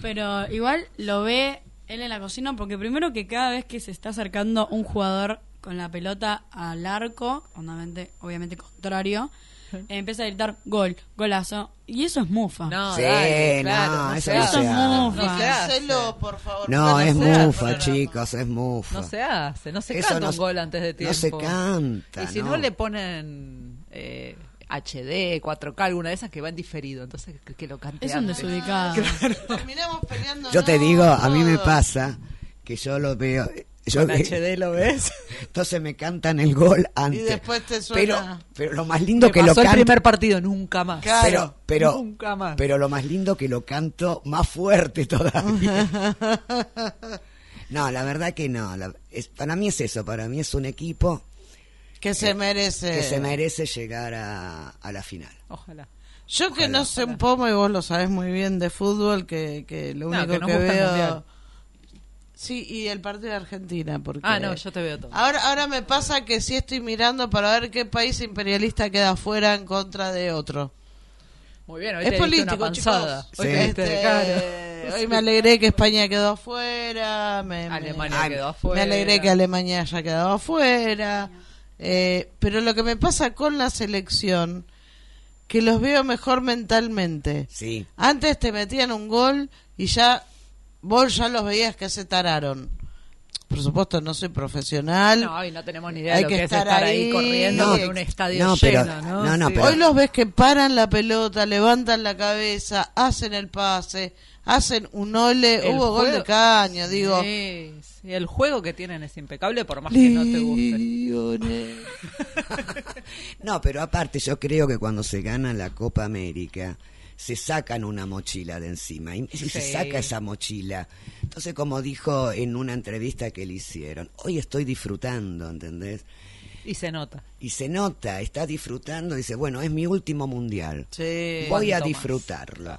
Pero igual lo ve él en la cocina porque primero que cada vez que se está acercando un jugador con la pelota al arco, obviamente, obviamente contrario, <laughs> empieza a gritar gol, golazo. Y eso es mufa. No, Sí, dale, claro, no, no eso no se es mufa. No se hace. Hacelo, por favor. No, es se hace, mufa, chicos, es mufa. No se hace, no se Eso canta no un gol antes de no tiempo. se canta, Y si no, no. le ponen eh, HD, 4K, alguna de esas que va en diferido, entonces que, que lo cante Es un antes. desubicado. <laughs> Terminamos peleando. Yo te digo, a mí me pasa que yo lo veo. Yo, Con HD lo ves. <laughs> Entonces me cantan el gol antes. Y después te pero, suena. pero lo más lindo Me que lo pasó el canto. primer partido, nunca más. Claro. Pero, pero, Nunca más. pero lo más lindo que lo canto más fuerte todavía. <laughs> no, la verdad que no. la- es- para mí es eso. Para mí es un equipo Que se merece. que se merece llegar a, a la final. Ojalá. Yo que no sé un poco, y vos lo sabés muy bien de fútbol, que, que lo No, único que nos que el veo... Sí, y el partido de Argentina, porque... Ah, no, yo te veo todo. Ahora, ahora me pasa que sí estoy mirando para ver qué país imperialista queda fuera en contra de otro. Muy bien, hoy Es te político, una panzada. Hoy Sí. Este. Hoy me alegré que España quedó afuera. Me, Alemania quedó afuera. Me alegré que Alemania haya quedado afuera. Eh, pero lo que me pasa con la selección, que los veo mejor mentalmente. Sí. Antes te metían un gol y ya vos ya los veías que se tararon. Por supuesto, no soy profesional. No, hoy no tenemos ni idea Hay de lo que que, es estar ahí, ahí. corriendo No, con un estadio no, pero- lleno, ¿no? no, no, Sí. pero- Hoy los ves que paran la pelota, levantan la cabeza, hacen el pase, hacen un ole, El hubo gol de caño, digo. Sí, sí, el juego que tienen es impecable por más que no te guste. <laughs> No, pero aparte yo creo que cuando se gana la Copa América se sacan una mochila de encima y si se Sí. saca esa mochila. Entonces, como dijo en una entrevista que le hicieron, hoy estoy disfrutando, ¿entendés? Y se nota. Y se nota, está disfrutando, dice, bueno, es mi último mundial. Sí. Voy a disfrutarlo.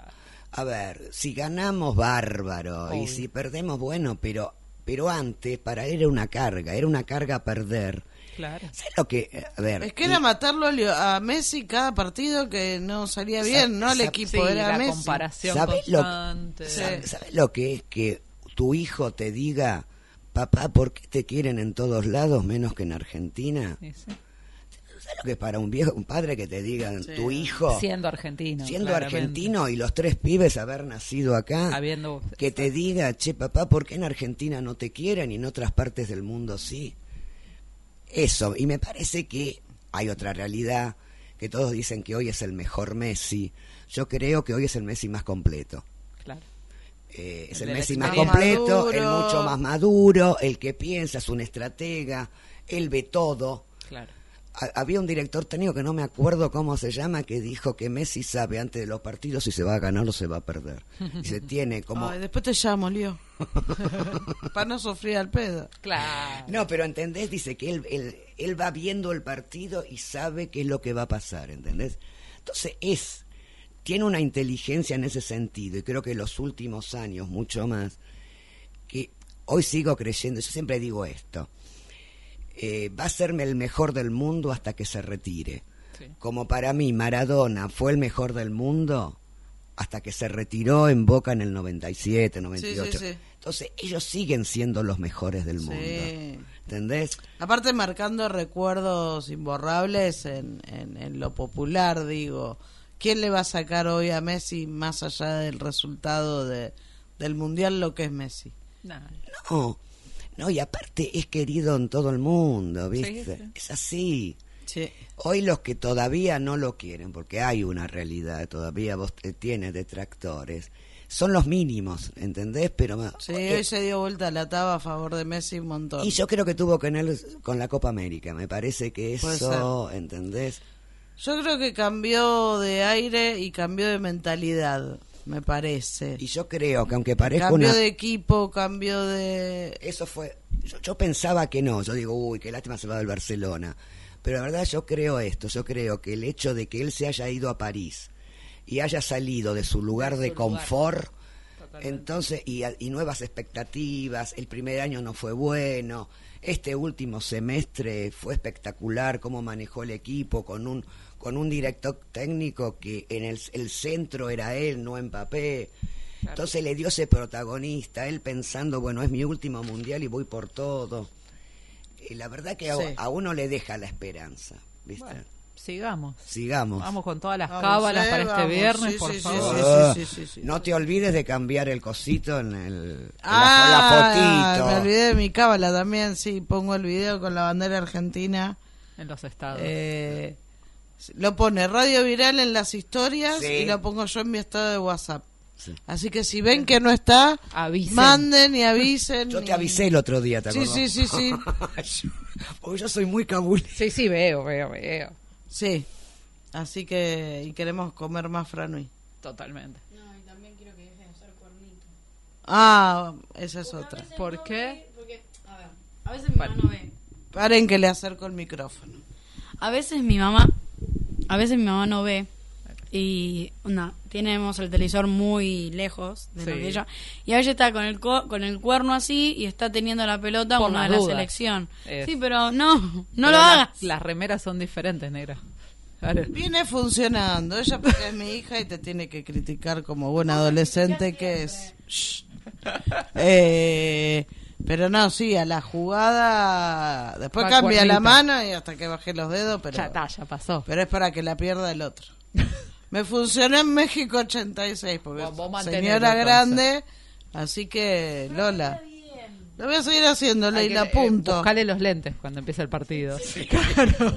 A ver, si ganamos, bárbaro. Obvio. Y si perdemos, bueno, pero, pero antes, para él era una carga, era una carga a perder. Claro. ¿Sabes lo que.? A ver. Es que era matarlo a Messi cada partido que no salía Sa- bien, no al sa- equipo, Sí, era la Messi. comparación ¿Sabes lo, sabes lo que es que tu hijo te diga, papá, ¿por qué te quieren en todos lados menos que en Argentina? Sí, sí. ¿Sabes lo que es para un viejo, un padre que te diga, tu hijo, Siendo argentino. siendo claramente. argentino y los tres pibes haber nacido acá, Habiendo- que te diga, che, papá, ¿por qué en Argentina no te quieren y en otras partes del mundo sí? Eso, y me parece que hay otra realidad, que todos dicen que hoy es el mejor Messi. Yo creo que hoy es el Messi más completo. Claro. Eh, es El el, Messi más completo, Maduro. el mucho más maduro, el que piensa, es un estratega, él ve todo. Claro. Ha- Había un director técnico que no me acuerdo cómo se llama, que dijo que Messi sabe antes de los partidos si se va a ganar o se va a perder. Y se tiene como... Ay, después te llamo, Lío. <laughs> Para no sufrir al pedo. Claro. No, pero ¿entendés? Dice que él, él, él va viendo el partido y sabe qué es lo que va a pasar, ¿entendés? Entonces es, tiene una inteligencia en ese sentido y creo que los últimos años, mucho más, que hoy sigo creyendo, yo siempre digo esto, eh, va a serme el mejor del mundo hasta que se retire. Sí. Como para mí Maradona fue el mejor del mundo hasta que se retiró en Boca en el 97, 98. sí. Entonces ellos siguen siendo los mejores del mundo. Sí. ¿Entendés? Aparte marcando recuerdos imborrables en, en, en lo popular, digo. ¿Quién le va a sacar hoy a Messi más allá del resultado de, del Mundial lo que es Messi? Nah, No, no, y aparte es querido en todo el mundo, ¿viste? Sí, sí. Es así. Sí. Hoy los que todavía no lo quieren, porque hay una realidad, todavía vos eh, tienes detractores, son los mínimos, ¿entendés? Pero Sí, eh, hoy se dio vuelta la taba a favor de Messi un montón. y yo creo que tuvo que ver con la Copa América, me parece que eso, ¿entendés? Yo creo que cambió de aire y cambió de mentalidad, me parece. Y yo creo que aunque parezca Cambió una... de equipo, cambió de... Eso fue... Yo, yo pensaba que no, yo digo, uy, qué lástima se va del Barcelona. Pero la verdad yo creo esto, yo creo que el hecho de que él se haya ido a París y haya salido de su lugar de confort, entonces, y, y nuevas expectativas, el primer año no fue bueno, este último semestre fue espectacular, cómo manejó el equipo con un con un director técnico que en el, el centro era él, no Mbappé. Entonces le dio ese protagonista, él pensando, bueno, es mi último mundial y voy por todo. Y la verdad que a, Sí. a uno le deja la esperanza, ¿viste? Bueno, sigamos. Sigamos. Vamos con todas las Vamos, cábalas eh, para este vamos, viernes, sí, por sí, sí, favor. sí, Ah, sí, sí, sí. No te olvides de cambiar el cosito en, el, en Ah, la, la fotito. me olvidé de mi cábala también, sí, pongo el video con la bandera argentina. En los estados. Eh, lo pone Radio Viral en las historias Sí. y lo pongo yo en mi estado de WhatsApp. Sí. Así que si ven que no está, Avisen. manden y avisen. Yo te y- avisé el otro día, ¿te Sí, acordás? sí, sí, sí. <laughs> Porque yo soy muy cabul. Sí, sí, veo, veo, veo. Sí. Así que y queremos comer más franui. Totalmente. No, y también quiero que deje de usar cuernito. Ah, esa es otra. ¿Por qué? Porque, a ver, a veces mi mamá no ve. Paren que le acerco el micrófono. A veces mi mamá, a veces mi mamá no ve y no, tenemos el televisor muy lejos de lo Sí. que ella y a veces está con el co- con el cuerno así y está teniendo la pelota Por una de la selección. Es. Sí, pero no, no Pero lo las- hagas. Las remeras son diferentes, negra. Claro. Viene funcionando. Ella porque es mi hija y te tiene que criticar como buena adolescente que es. Shh. Eh, pero no, sí, a la jugada. Después Va cambia la mano y hasta que bajé los dedos, pero. Ya está, ya pasó. Pero es para que la pierda el otro. <laughs> Me funcionó en México 86, porque Vos- señora grande, así que Lola. Lo voy a seguir haciendo, Hay que, Leila, eh, punto. buscale los lentes cuando empieza el partido.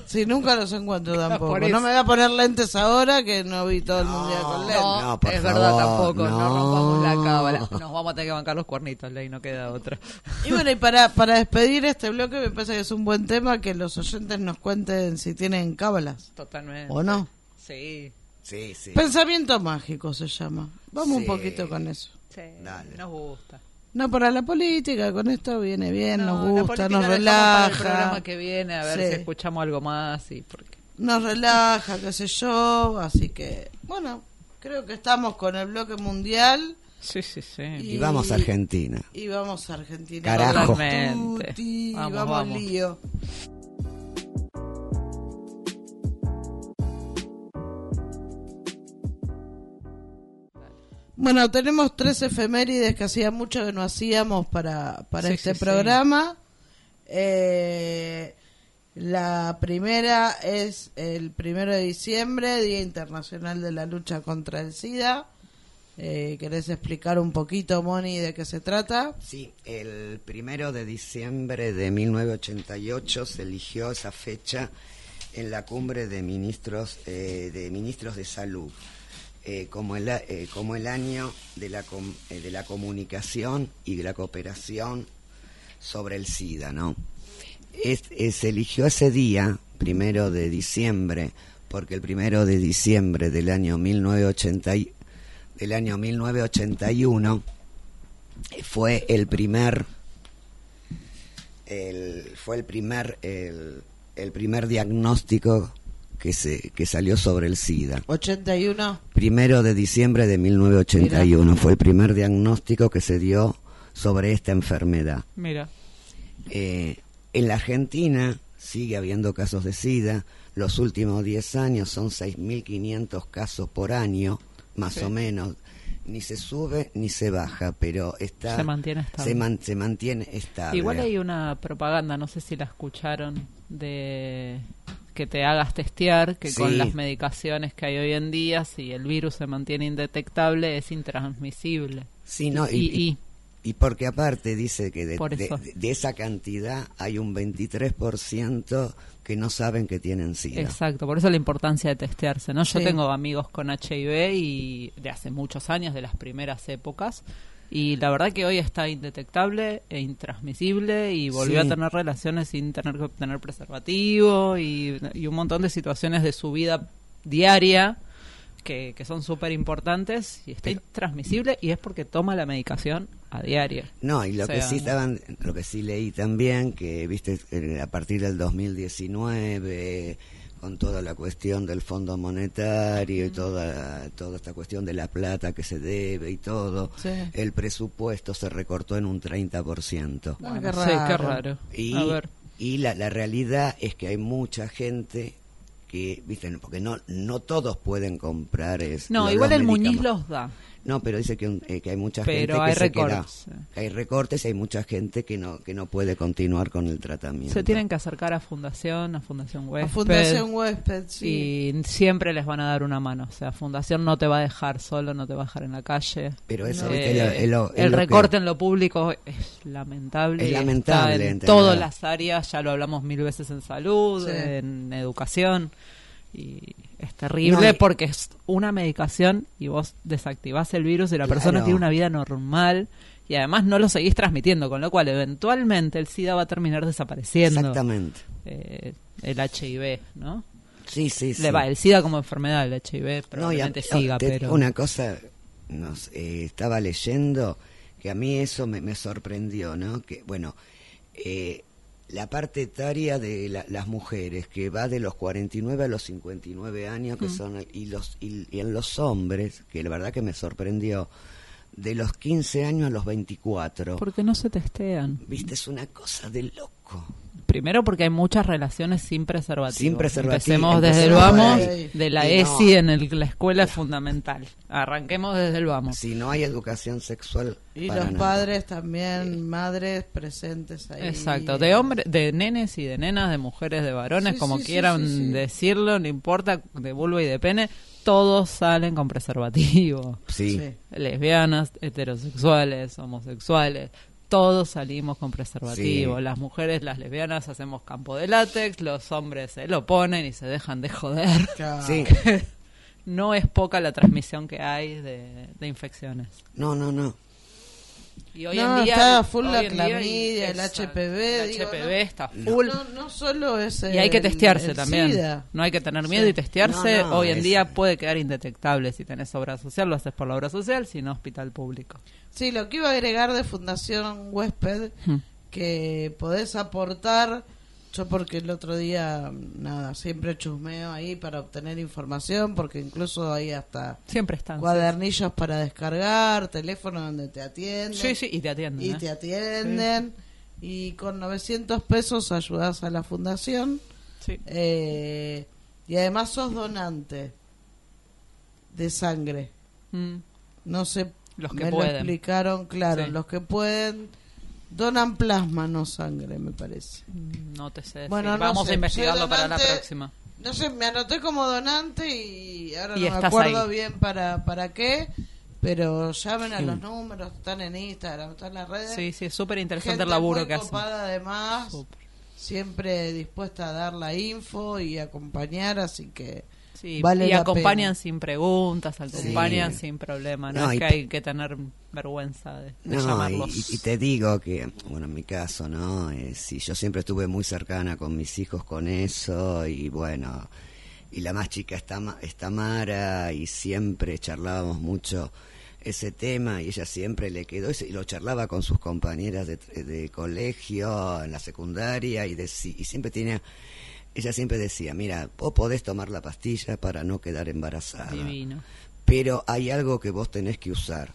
Sí, <laughs> nunca los encuentro tampoco. No me voy a poner lentes ahora que no vi todo el mundial con lentes. No, No, por es verdad tampoco, no. no. rompamos la cábala. Nos vamos a tener que bancar los cuernitos, Ley, no queda otra. Y bueno, y para, para despedir este bloque me parece que es un buen tema que los oyentes nos cuenten si tienen cábalas Totalmente. o no. Sí. Sí, sí. Pensamiento mágico se llama. Vamos un poquito con eso. Sí, Dale. nos gusta. No para la política, con esto viene bien, No, nos gusta, nos la dejamos para el programa relaja. que viene, a ver Sí. si escuchamos algo más y porque Nos relaja, qué sé yo. Así que, bueno, creo que estamos con el bloque mundial. Sí, sí, sí. Y vamos a Argentina. Y vamos a Argentina. Carajo. Tuti, Vamos, vamos, vamos. lío. Bueno, tenemos tres efemérides que hacía mucho que no hacíamos para, para Sí, este sí, sí. programa. Eh, la primera es el primero de diciembre, Día Internacional de la Lucha contra el SIDA. Eh, ¿Querés explicar un poquito, Moni, de qué se trata? Sí, el primero de diciembre de 1988 se eligió esa fecha en la cumbre de ministros eh, de ministros de salud eh, como el eh, como el año de la eh, de la comunicación y de la cooperación sobre el SIDA, ¿no? Es- eh, se eligió ese día, primero de diciembre, porque el primero de diciembre del año 1980 y- del año 1981 fue el primer fue el primer el primer diagnóstico que se que salió sobre el SIDA. 81. Primero de diciembre de 1981 fue el primer diagnóstico que se dio sobre esta enfermedad. Mira, Eh, en la Argentina sigue habiendo casos de SIDA. Los últimos 10 años son 6.500 casos por año, más Sí. o menos. Ni se sube ni se baja, pero está Se mantiene estable. se, man- se mantiene estable. igual hay una propaganda, no sé si la escucharon, de que te hagas testear, que Sí. con las medicaciones que hay hoy en día, si el virus se mantiene indetectable, es intransmisible. Sí, no, y, y- Y porque aparte dice que de, esa cantidad hay un 23% que no saben que tienen SIDA. Exacto, por eso la importancia de testearse, ¿no? Yo Sí. tengo amigos con HIV y de hace muchos años, de las primeras épocas, y la verdad que hoy está indetectable e intransmisible y volvió Sí. a tener relaciones sin tener que obtener preservativo y, y un montón de situaciones de su vida diaria que, que son súper importantes y está Pero- intransmisible y es porque toma la medicación a diario. No, y lo O que sí estaban, lo que sí leí también, que viste, a partir del 2019, con toda la cuestión del Fondo Monetario y toda, toda esta cuestión de la plata que se debe y todo, Sí. el presupuesto se recortó en un 30%. Ah, qué Sí, qué raro. Y, A ver. y la, la realidad es que hay mucha gente que, viste, porque no, no todos pueden comprar es, No, los- igual los el Muñiz los da. No, pero dice que, un- eh, que hay mucha Pero gente que hay se queda- recortes, eh. que hay recortes y hay mucha gente que no que no puede continuar con el tratamiento. Se tienen que acercar a Fundación, a Fundación Huésped. A Fundación Huésped, sí. Y siempre les van a dar una mano. O sea, Fundación no te va a dejar solo, no te va a dejar en la calle. Pero eso, Eh, es el que- recorte en lo público es lamentable. Es está lamentable, en todas las áreas, ya lo hablamos mil veces en salud, Sí. en educación. Y es terrible No, y- porque es una medicación y vos desactivás el virus y la persona tiene una vida normal. Y además no lo seguís transmitiendo, con lo cual eventualmente el SIDA va a terminar desapareciendo. Exactamente. Eh, el HIV, ¿no? Sí, sí, sí. Le va, el SIDA como enfermedad, el HIV No, a- probablemente no, siga, te- pero... Una cosa, no sé, eh, estaba leyendo que a mí eso me, me sorprendió, ¿no? Que, bueno, eh, la parte etaria de la- las mujeres, que va de los 49 a los 59 años, Mm. que son, y, los, y, y en los hombres, que la verdad que me sorprendió, de los 15 años a los 24. Porque no se testean. Viste, es una cosa de loco. Primero porque hay muchas relaciones sin preservativo. Sin preservativo. Empecemos desde el vamos, de la Y no. ESI en el- la escuela es fundamental. Arranquemos desde el vamos. Si no hay educación sexual. Y para los nada. padres también, madres presentes ahí. Exacto, de hombres, de nenes y de nenas, de mujeres, de varones, Sí, como sí, sí, quieran sí, sí. decirlo, no importa, de vulva y de pene, todos salen con preservativo. Sí. Sí. lesbianas, heterosexuales, homosexuales, todos salimos con preservativo. Sí. Las mujeres, las lesbianas, hacemos campo de látex, los hombres se lo ponen y se dejan de joder. Sí. <laughs> No es poca la transmisión que hay de, de infecciones. No, no, no. Y hoy No, en día está full la clamidia, el HPV, el digo, HPV no- está full. No, no solo es Y hay que testearse también. SIDA. No hay que tener miedo Sí. y testearse. No, no, Hoy en es- día puede quedar indetectable. Si tenés obra social, lo haces por la obra social, si no, hospital público. Sí, lo que iba a agregar de Fundación Huésped, Hmm. que podés aportar, yo porque el otro día, nada, siempre chusmeo ahí para obtener información, porque incluso hay hasta Siempre están. cuadernillos para descargar, teléfono donde te atienden. Sí, sí, y te atienden. Y ¿eh? te atienden. Y con 900 pesos ayudas a la fundación. Sí. eh, y además sos donante de sangre. Mm. No sé, Los que me lo pueden. explicaron, claro, los que pueden donan plasma, no sangre, me parece. No te sé. decir. Bueno, no Vamos sé, a investigarlo soy para la donante- próxima. No sé, me anoté como donante y ahora Y no me acuerdo ahí. bien para para qué, pero llamen a los números, están en Instagram, están en las redes. Sí, sí, es súper interesante el laburo muy que hacen. además, siempre dispuesta a dar la info y acompañar, así que Sí, vale y acompañan pena. sin preguntas, acompañan Sí. sin problema. No, No, es que hay que tener vergüenza de, de No, y, llamarlos. y te digo que, bueno, en mi caso, ¿no? Eh, sí, yo siempre estuve muy cercana con mis hijos con eso y bueno, y la más chica está, Ma- está Mara y siempre charlábamos mucho ese tema y ella siempre le quedó ese- y lo charlaba con sus compañeras de, de colegio en la secundaria y, deci- y siempre tenía ella siempre decía mira vos podés tomar la pastilla para no quedar embarazada Divino. pero hay algo que vos tenés que usar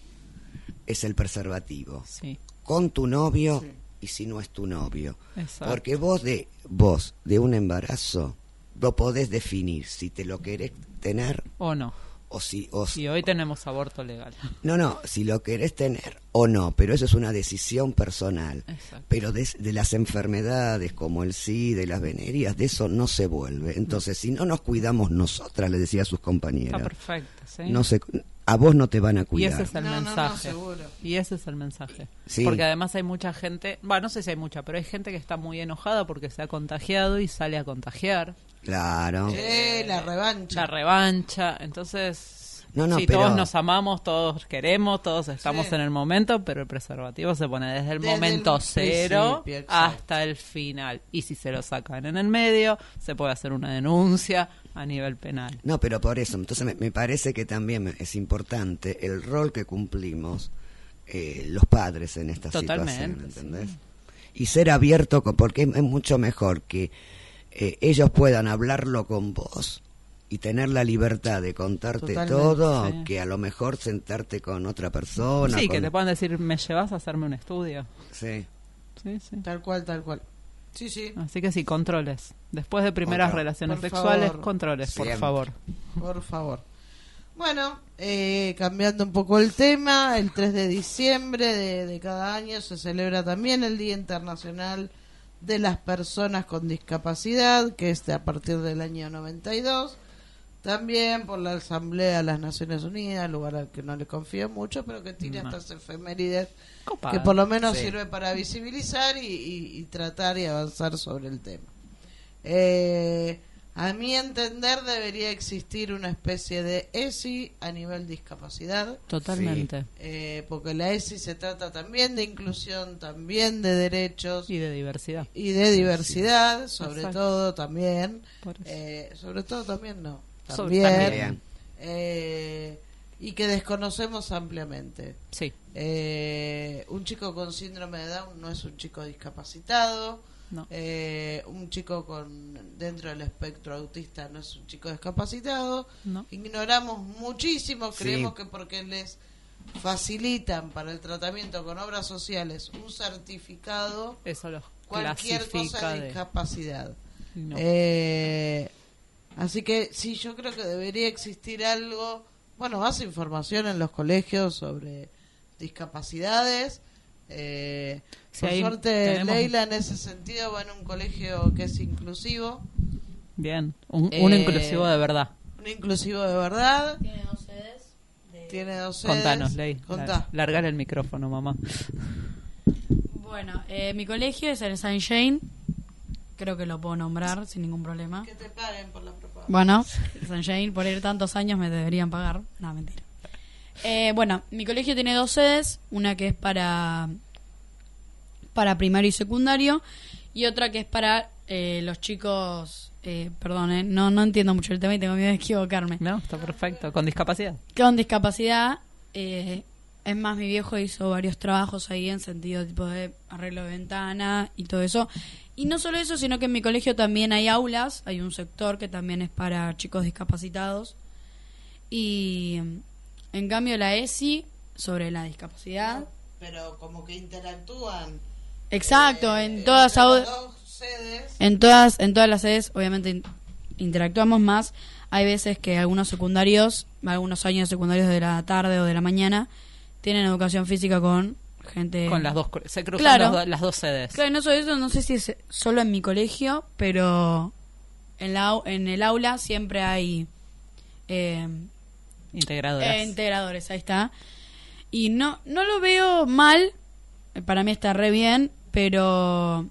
es el preservativo Sí, con tu novio y si no es tu novio. exacto. Porque vos de vos de un embarazo lo podés definir si te lo querés tener O no. O si o Y hoy tenemos aborto legal. no no si lo querés tener o no, pero eso es una decisión personal. Exacto. Pero de, de las enfermedades como el SIDA y las venerías, de eso no se vuelve. Entonces, si no nos cuidamos nosotras, le decía a sus Está compañeras, perfecto, ¿sí? no se, a vos no te van a Y cuidar. ese es el No, no, no, mensaje. y ese es el mensaje. Sí. Porque además hay mucha gente, bueno, no sé si hay mucha, pero hay gente que está muy enojada porque se ha contagiado y sale a contagiar. Claro. Eh, la revancha. La revancha. Entonces, No, no, sí, pero- todos nos amamos, todos queremos, todos estamos Sí. en el momento, pero el preservativo se pone desde el Desde el momento cero hasta el final. Y si se lo sacan en el medio, se puede hacer una denuncia a nivel penal. No, pero por eso, entonces me, me parece que también es importante el rol que cumplimos eh, los padres en esta Totalmente, situación, ¿entendés? Y ser abierto, con- porque es, es mucho mejor que eh, ellos puedan hablarlo con vos y tener la libertad de contarte Totalmente, todo, sí. que a lo mejor sentarte con otra persona. sí, con- que te puedan decir, ¿me llevas a hacerme un estudio? Sí. Sí, sí. Tal cual, tal cual. Sí, sí. Así que sí, controles. Después de primeras relaciones Por sexuales, favor. controles, por favor. Por favor. Bueno, eh, cambiando un poco el tema, el 3 de diciembre de, de cada año se celebra también el Día Internacional de las Personas con Discapacidad, que es de a partir del año 92. También por la Asamblea de las Naciones Unidas, lugar al que no le confío mucho, pero que tiene No. estas efemérides que por lo menos Sí. sirve para visibilizar y, y- y tratar y avanzar sobre el tema. Eh, a mi entender debería existir una especie de ESI a nivel discapacidad, Totalmente. eh, porque la ESI se trata también de inclusión, también de derechos Y de diversidad. y de diversidad, sobre Exacto. todo también, Por eso. eh, sobre todo también no, Sobre- también, también. eh, y que desconocemos ampliamente. Sí. Eh, un chico con síndrome de Down no es un chico discapacitado. No. Eh, un chico con dentro del espectro autista no es un chico discapacitado. No. Ignoramos muchísimo, Sí. creemos que porque les facilitan para el tratamiento con obras sociales un certificado, Eso los cualquier cosa de... discapacidad. No. Eh, así que sí, yo creo que debería existir algo, bueno, más información en los colegios sobre discapacidades. Eh, Sí, por suerte, tenemos- Leila en ese sentido va en un colegio que es inclusivo, Bien. Un, un Eh, inclusivo de verdad. un inclusivo de verdad. Tiene dos sedes. de- Tiene dos sedes. Contanos, Ley. Contá. Largar el micrófono, mamá. Bueno, eh, mi colegio es el Saint Jane. Creo que lo puedo nombrar sin ningún problema. Que te paguen por la propaganda. Bueno, <laughs> Saint Jane, por ir tantos años me deberían pagar. No, mentira. Eh, bueno, mi colegio tiene dos sedes. Una que es para, para primario y secundario. Y otra que es para eh, los chicos... Eh, perdón, eh, no, no entiendo mucho el tema y tengo miedo de equivocarme. No, está perfecto. Con discapacidad. con discapacidad. eh, es más, mi viejo hizo varios trabajos ahí en sentido tipo de arreglo de ventana y todo eso. Y no solo eso, sino que en mi colegio también hay aulas, hay un sector que también es para chicos discapacitados. Y en cambio la ESI sobre la discapacidad. Pero como que interactúan. Exacto, eh, en todas las dos sedes. en todas en todas las sedes obviamente in- interactuamos más hay veces que algunos secundarios algunos años secundarios de la tarde o de la mañana tienen educación física con gente Con las dos. Se cruzan Claro. do- las dos sedes. claro no solo eso no sé si es solo en mi colegio pero en la en el aula siempre hay eh, Integradoras. eh, integradores ahí está y no no lo veo mal eh, para mí está re bien pero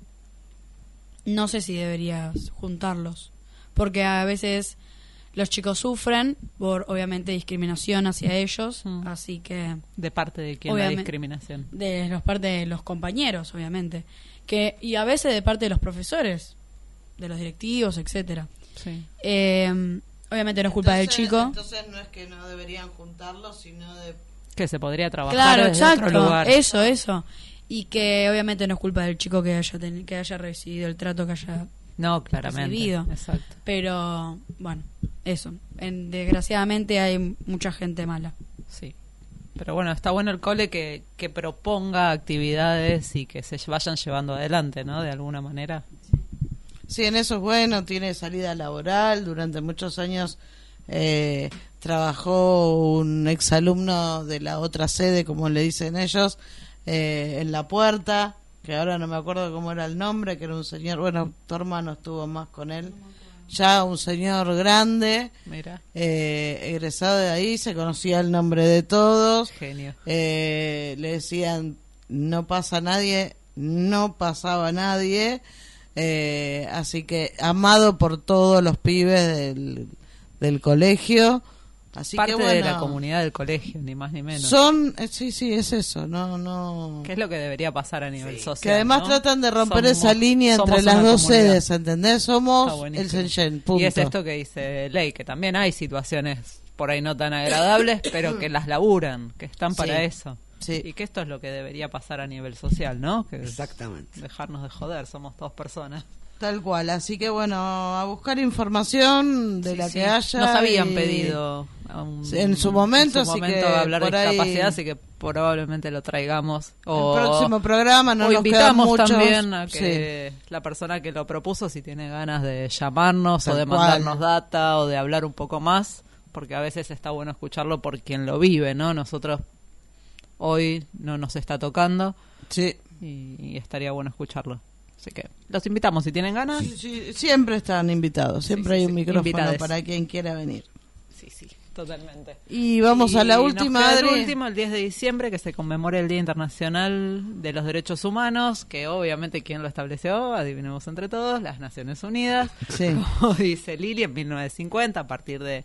no sé si deberías juntarlos porque a veces los chicos sufren por obviamente discriminación hacia ellos Mm. así que de parte de quién la discriminación. de los parte de los compañeros obviamente que y a veces de parte de los profesores de los directivos etcétera Sí. Eh, obviamente no es culpa del chico Entonces no es que no deberían juntarlos, sino de Que se podría trabajar Claro, desde exacto. otro lugar. Eso, eso. Y que obviamente no es culpa del chico que haya teni- que haya recibido el trato que haya. No, claramente. Recibido. Exacto. Pero bueno, eso. En, desgraciadamente hay mucha gente mala. Sí. Pero bueno, está bueno el cole que, que proponga actividades y que se vayan llevando adelante, ¿no? De alguna manera. Sí, en eso es bueno, tiene salida laboral, durante muchos años eh, trabajó un exalumno de la otra sede, como le dicen ellos, eh, en la puerta, que ahora no me acuerdo cómo era el nombre, que era un señor, bueno, tu hermano estuvo más con él, ya un señor grande, Mira, eh, egresado de ahí, se conocía el nombre de todos, genio. eh, le decían no pasa nadie, no pasaba nadie, eh, así que amado por todos los pibes del, del colegio, así Parte que de bueno, la comunidad del colegio, ni más ni menos. son, eh, sí, sí, es eso, no, no. ¿Qué es lo que debería pasar a nivel social? Que además ¿no? tratan de romper Somos- esa línea entre las dos comunidad. sedes, ¿entendés? Somos el Shenzhen, punto. Y es esto que dice Ley, que también hay situaciones por ahí no tan agradables, pero que las laburan, que están para Sí. eso. Sí. Y que esto es lo que debería pasar a nivel social, ¿no? Que Exactamente. dejarnos de joder, somos dos personas. Tal cual, así que bueno, a buscar información de Sí, la sí. que haya. Nos habían y- pedido a un- Sí, en su momento, en su así momento que hablar de ahí- discapacidad, así que probablemente lo traigamos. O, El próximo programa no o nos invitamos muchos. también a que la persona que lo propuso, si tiene ganas de llamarnos o de cual. mandarnos data o de hablar un poco más, porque a veces está bueno escucharlo por quien lo vive, ¿no? Nosotros hoy no nos está tocando Sí. y, y estaría bueno escucharlo. Así que los invitamos si tienen ganas. Sí, sí, siempre están invitados, siempre Sí, hay un micrófono invitades. para quien quiera venir. Sí, sí, totalmente. Y vamos a la última, el último, el 10 de diciembre, que se conmemora el Día Internacional de los Derechos Humanos, que obviamente quien lo estableció, adivinemos entre todos, las Naciones Unidas. Sí. <laughs> Como dice Lili, en 1950, a partir de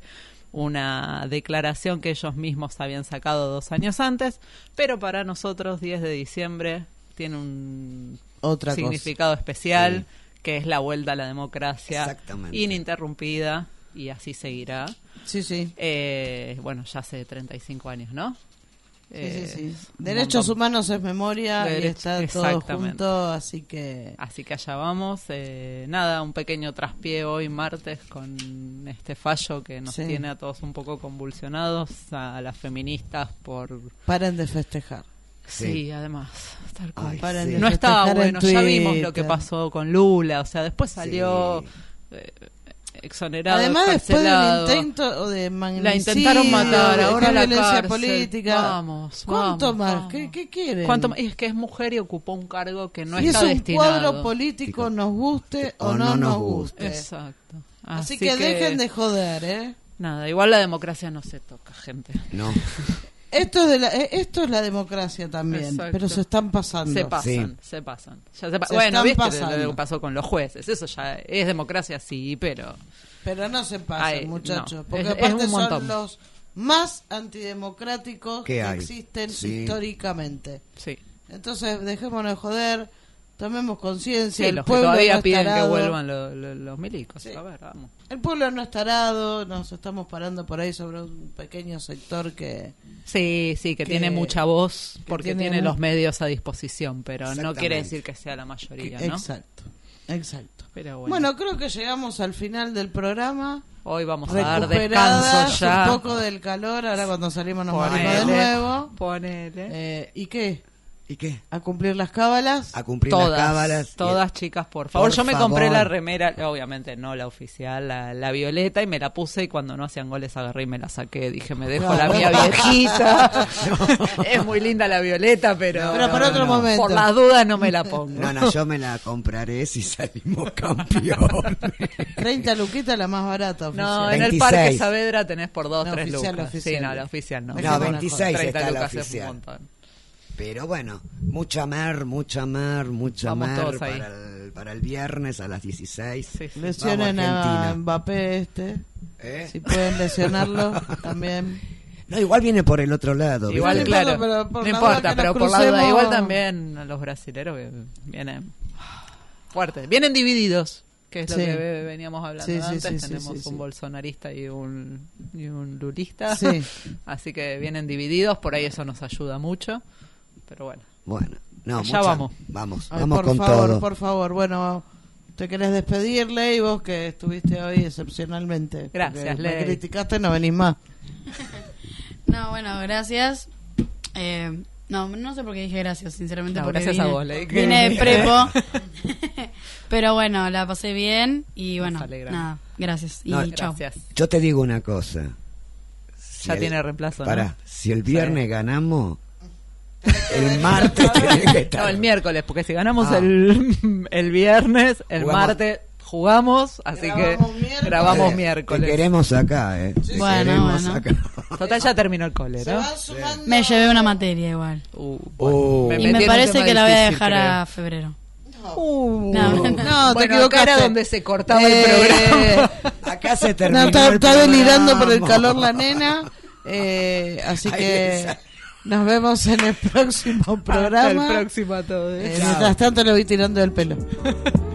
una declaración que ellos mismos habían sacado dos años antes, pero para nosotros 10 de diciembre tiene un Otra cosa. significado especial, que es la vuelta a la democracia ininterrumpida, y así seguirá. Sí, sí. Eh, bueno, ya hace 35 años, ¿no? Sí, Eh, sí, sí. Derechos montón. humanos es memoria y Derecho- está todo junto, así que Así que allá vamos. Eh, nada, un pequeño traspié hoy martes con este fallo que nos Sí. tiene a todos un poco convulsionados, a las feministas por... paren de festejar. Sí, Sí. además, tal cual. Ay, Paren sí. de no estaba bueno, ya vimos lo que pasó con Lula, o sea, después salió Sí. eh, exonerado, Además, después del intento de magnicidio, La intentaron matar, de ahora la violencia cárcel. política. Vamos, ¿Cuánto vamos, más? vamos. ¿Qué, qué quieren? ¿Cuánto más? Es que es mujer y ocupó un cargo que no y está es un destinado. cuadro político, nos guste o, no, nos guste. Exacto. Así, que, dejen de joder, ¿eh? Nada, igual la democracia no se toca, gente. No. <laughs> Esto es, de la, eh, esto es la democracia también, Exacto. pero se están pasando. Se pasan, Sí. se pasan. Ya se pa- Se bueno, viste pasando. lo que pasó con los jueces. Eso ya es democracia, sí, pero Pero no se pasen, Ay, muchachos, no. porque Es- es aparte son los más antidemocráticos ¿Qué que existen Sí. históricamente. sí. Entonces, dejémonos de joder, tomemos conciencia. Sí, el los que pueblo todavía no piden que vuelvan lo- lo- los milicos. Sí. A ver, vamos. El pueblo no está arado, nos estamos parando por ahí sobre un pequeño sector que... Sí, sí, que, Que- tiene mucha voz porque tiene tiene, un- los medios a disposición, pero no quiere decir que sea la mayoría, ¿no? Exacto, exacto. Pero Bueno. bueno, creo que llegamos al final del programa. hoy vamos a dar descanso ya. un poco del calor, ahora cuando salimos nos Ponele, morimos de nuevo. Ponele. Eh, ¿Y qué? ¿Y qué? ¿A cumplir las cábalas? A cumplir todas, las cábalas. todas chicas, por favor. Por Yo me compré favor. la remera, obviamente no la oficial, la, la violeta, y me la puse y cuando no hacían goles agarré y me la saqué. Dije, me dejo la mía viejita. <laughs> es muy linda la violeta, pero, Pero para otro momento. por las dudas no me la pongo. No, no, yo me la compraré si salimos campeones. <laughs> 30 luquitas la más barata oficial. No, en el 26. Parque Saavedra tenés por dos, No, tres oficial, lucas. oficial. Sí, no, la oficial no. No, No, Dejémonos 26 30 está la lucas es un oficial. montón. Pero bueno, mucha mer, mucha mer, mucha Vamos ahí. para el, para el viernes a las 16. Sí, sí. Lesionen a Argentina. Mbappé este. ¿Eh? Si pueden lesionarlo <laughs> también. No, igual viene por el otro lado. ¿viste? Igual, claro. importa, pero por no importa, pero por la duda. Igual también los brasileros que vienen fuertes. Vienen divididos, que es lo que ve- veníamos hablando Sí, antes. sí, sí, Tenemos sí, un sí. bolsonarista y un, y un lulista. Sí. <laughs> Así que vienen divididos, por ahí eso nos ayuda mucho. Pero bueno. Bueno, no, Allá mucha- vamos. Vamos, Ay, vamos por con favor, todo. por favor. Bueno, te querés despedirle y vos que estuviste hoy excepcionalmente. Gracias, porque Me criticaste, no venís más. <laughs> No, bueno, gracias. Eh, no, no sé por qué dije gracias, sinceramente. No, porque gracias a vine- vos, Ley. Vine de prepo. <laughs> <laughs> Pero bueno, la pasé bien y bueno, nada, gracias. Y No, chao. Gracias. Yo te digo una cosa. Si Ya el- tiene reemplazo, ¿no? Pará, si el viernes ganamos, el martes <laughs> tenés que estar. No, el miércoles, porque si ganamos Ah. el, el viernes, el Jugamos- martes jugamos, así que Grabamos miércoles. Te miércoles. queremos acá, ¿eh? Bueno, queremos bueno. acá. <laughs> Total, ya terminó el cole, ¿no? Me llevé una materia igual. Uh, Uh. me Y me parece que la voy a dejar creo. a febrero. Uh, No, no. No, te acá equivocaste. era donde se cortaba Eh, el programa. <laughs> Acá se terminó. No, está, el está delirando por el calor la nena. eh, así Ay, que esa. Nos vemos en el próximo Hasta el programa. próximo a todos. Eh, mientras tanto le voy tirando del pelo. <laughs>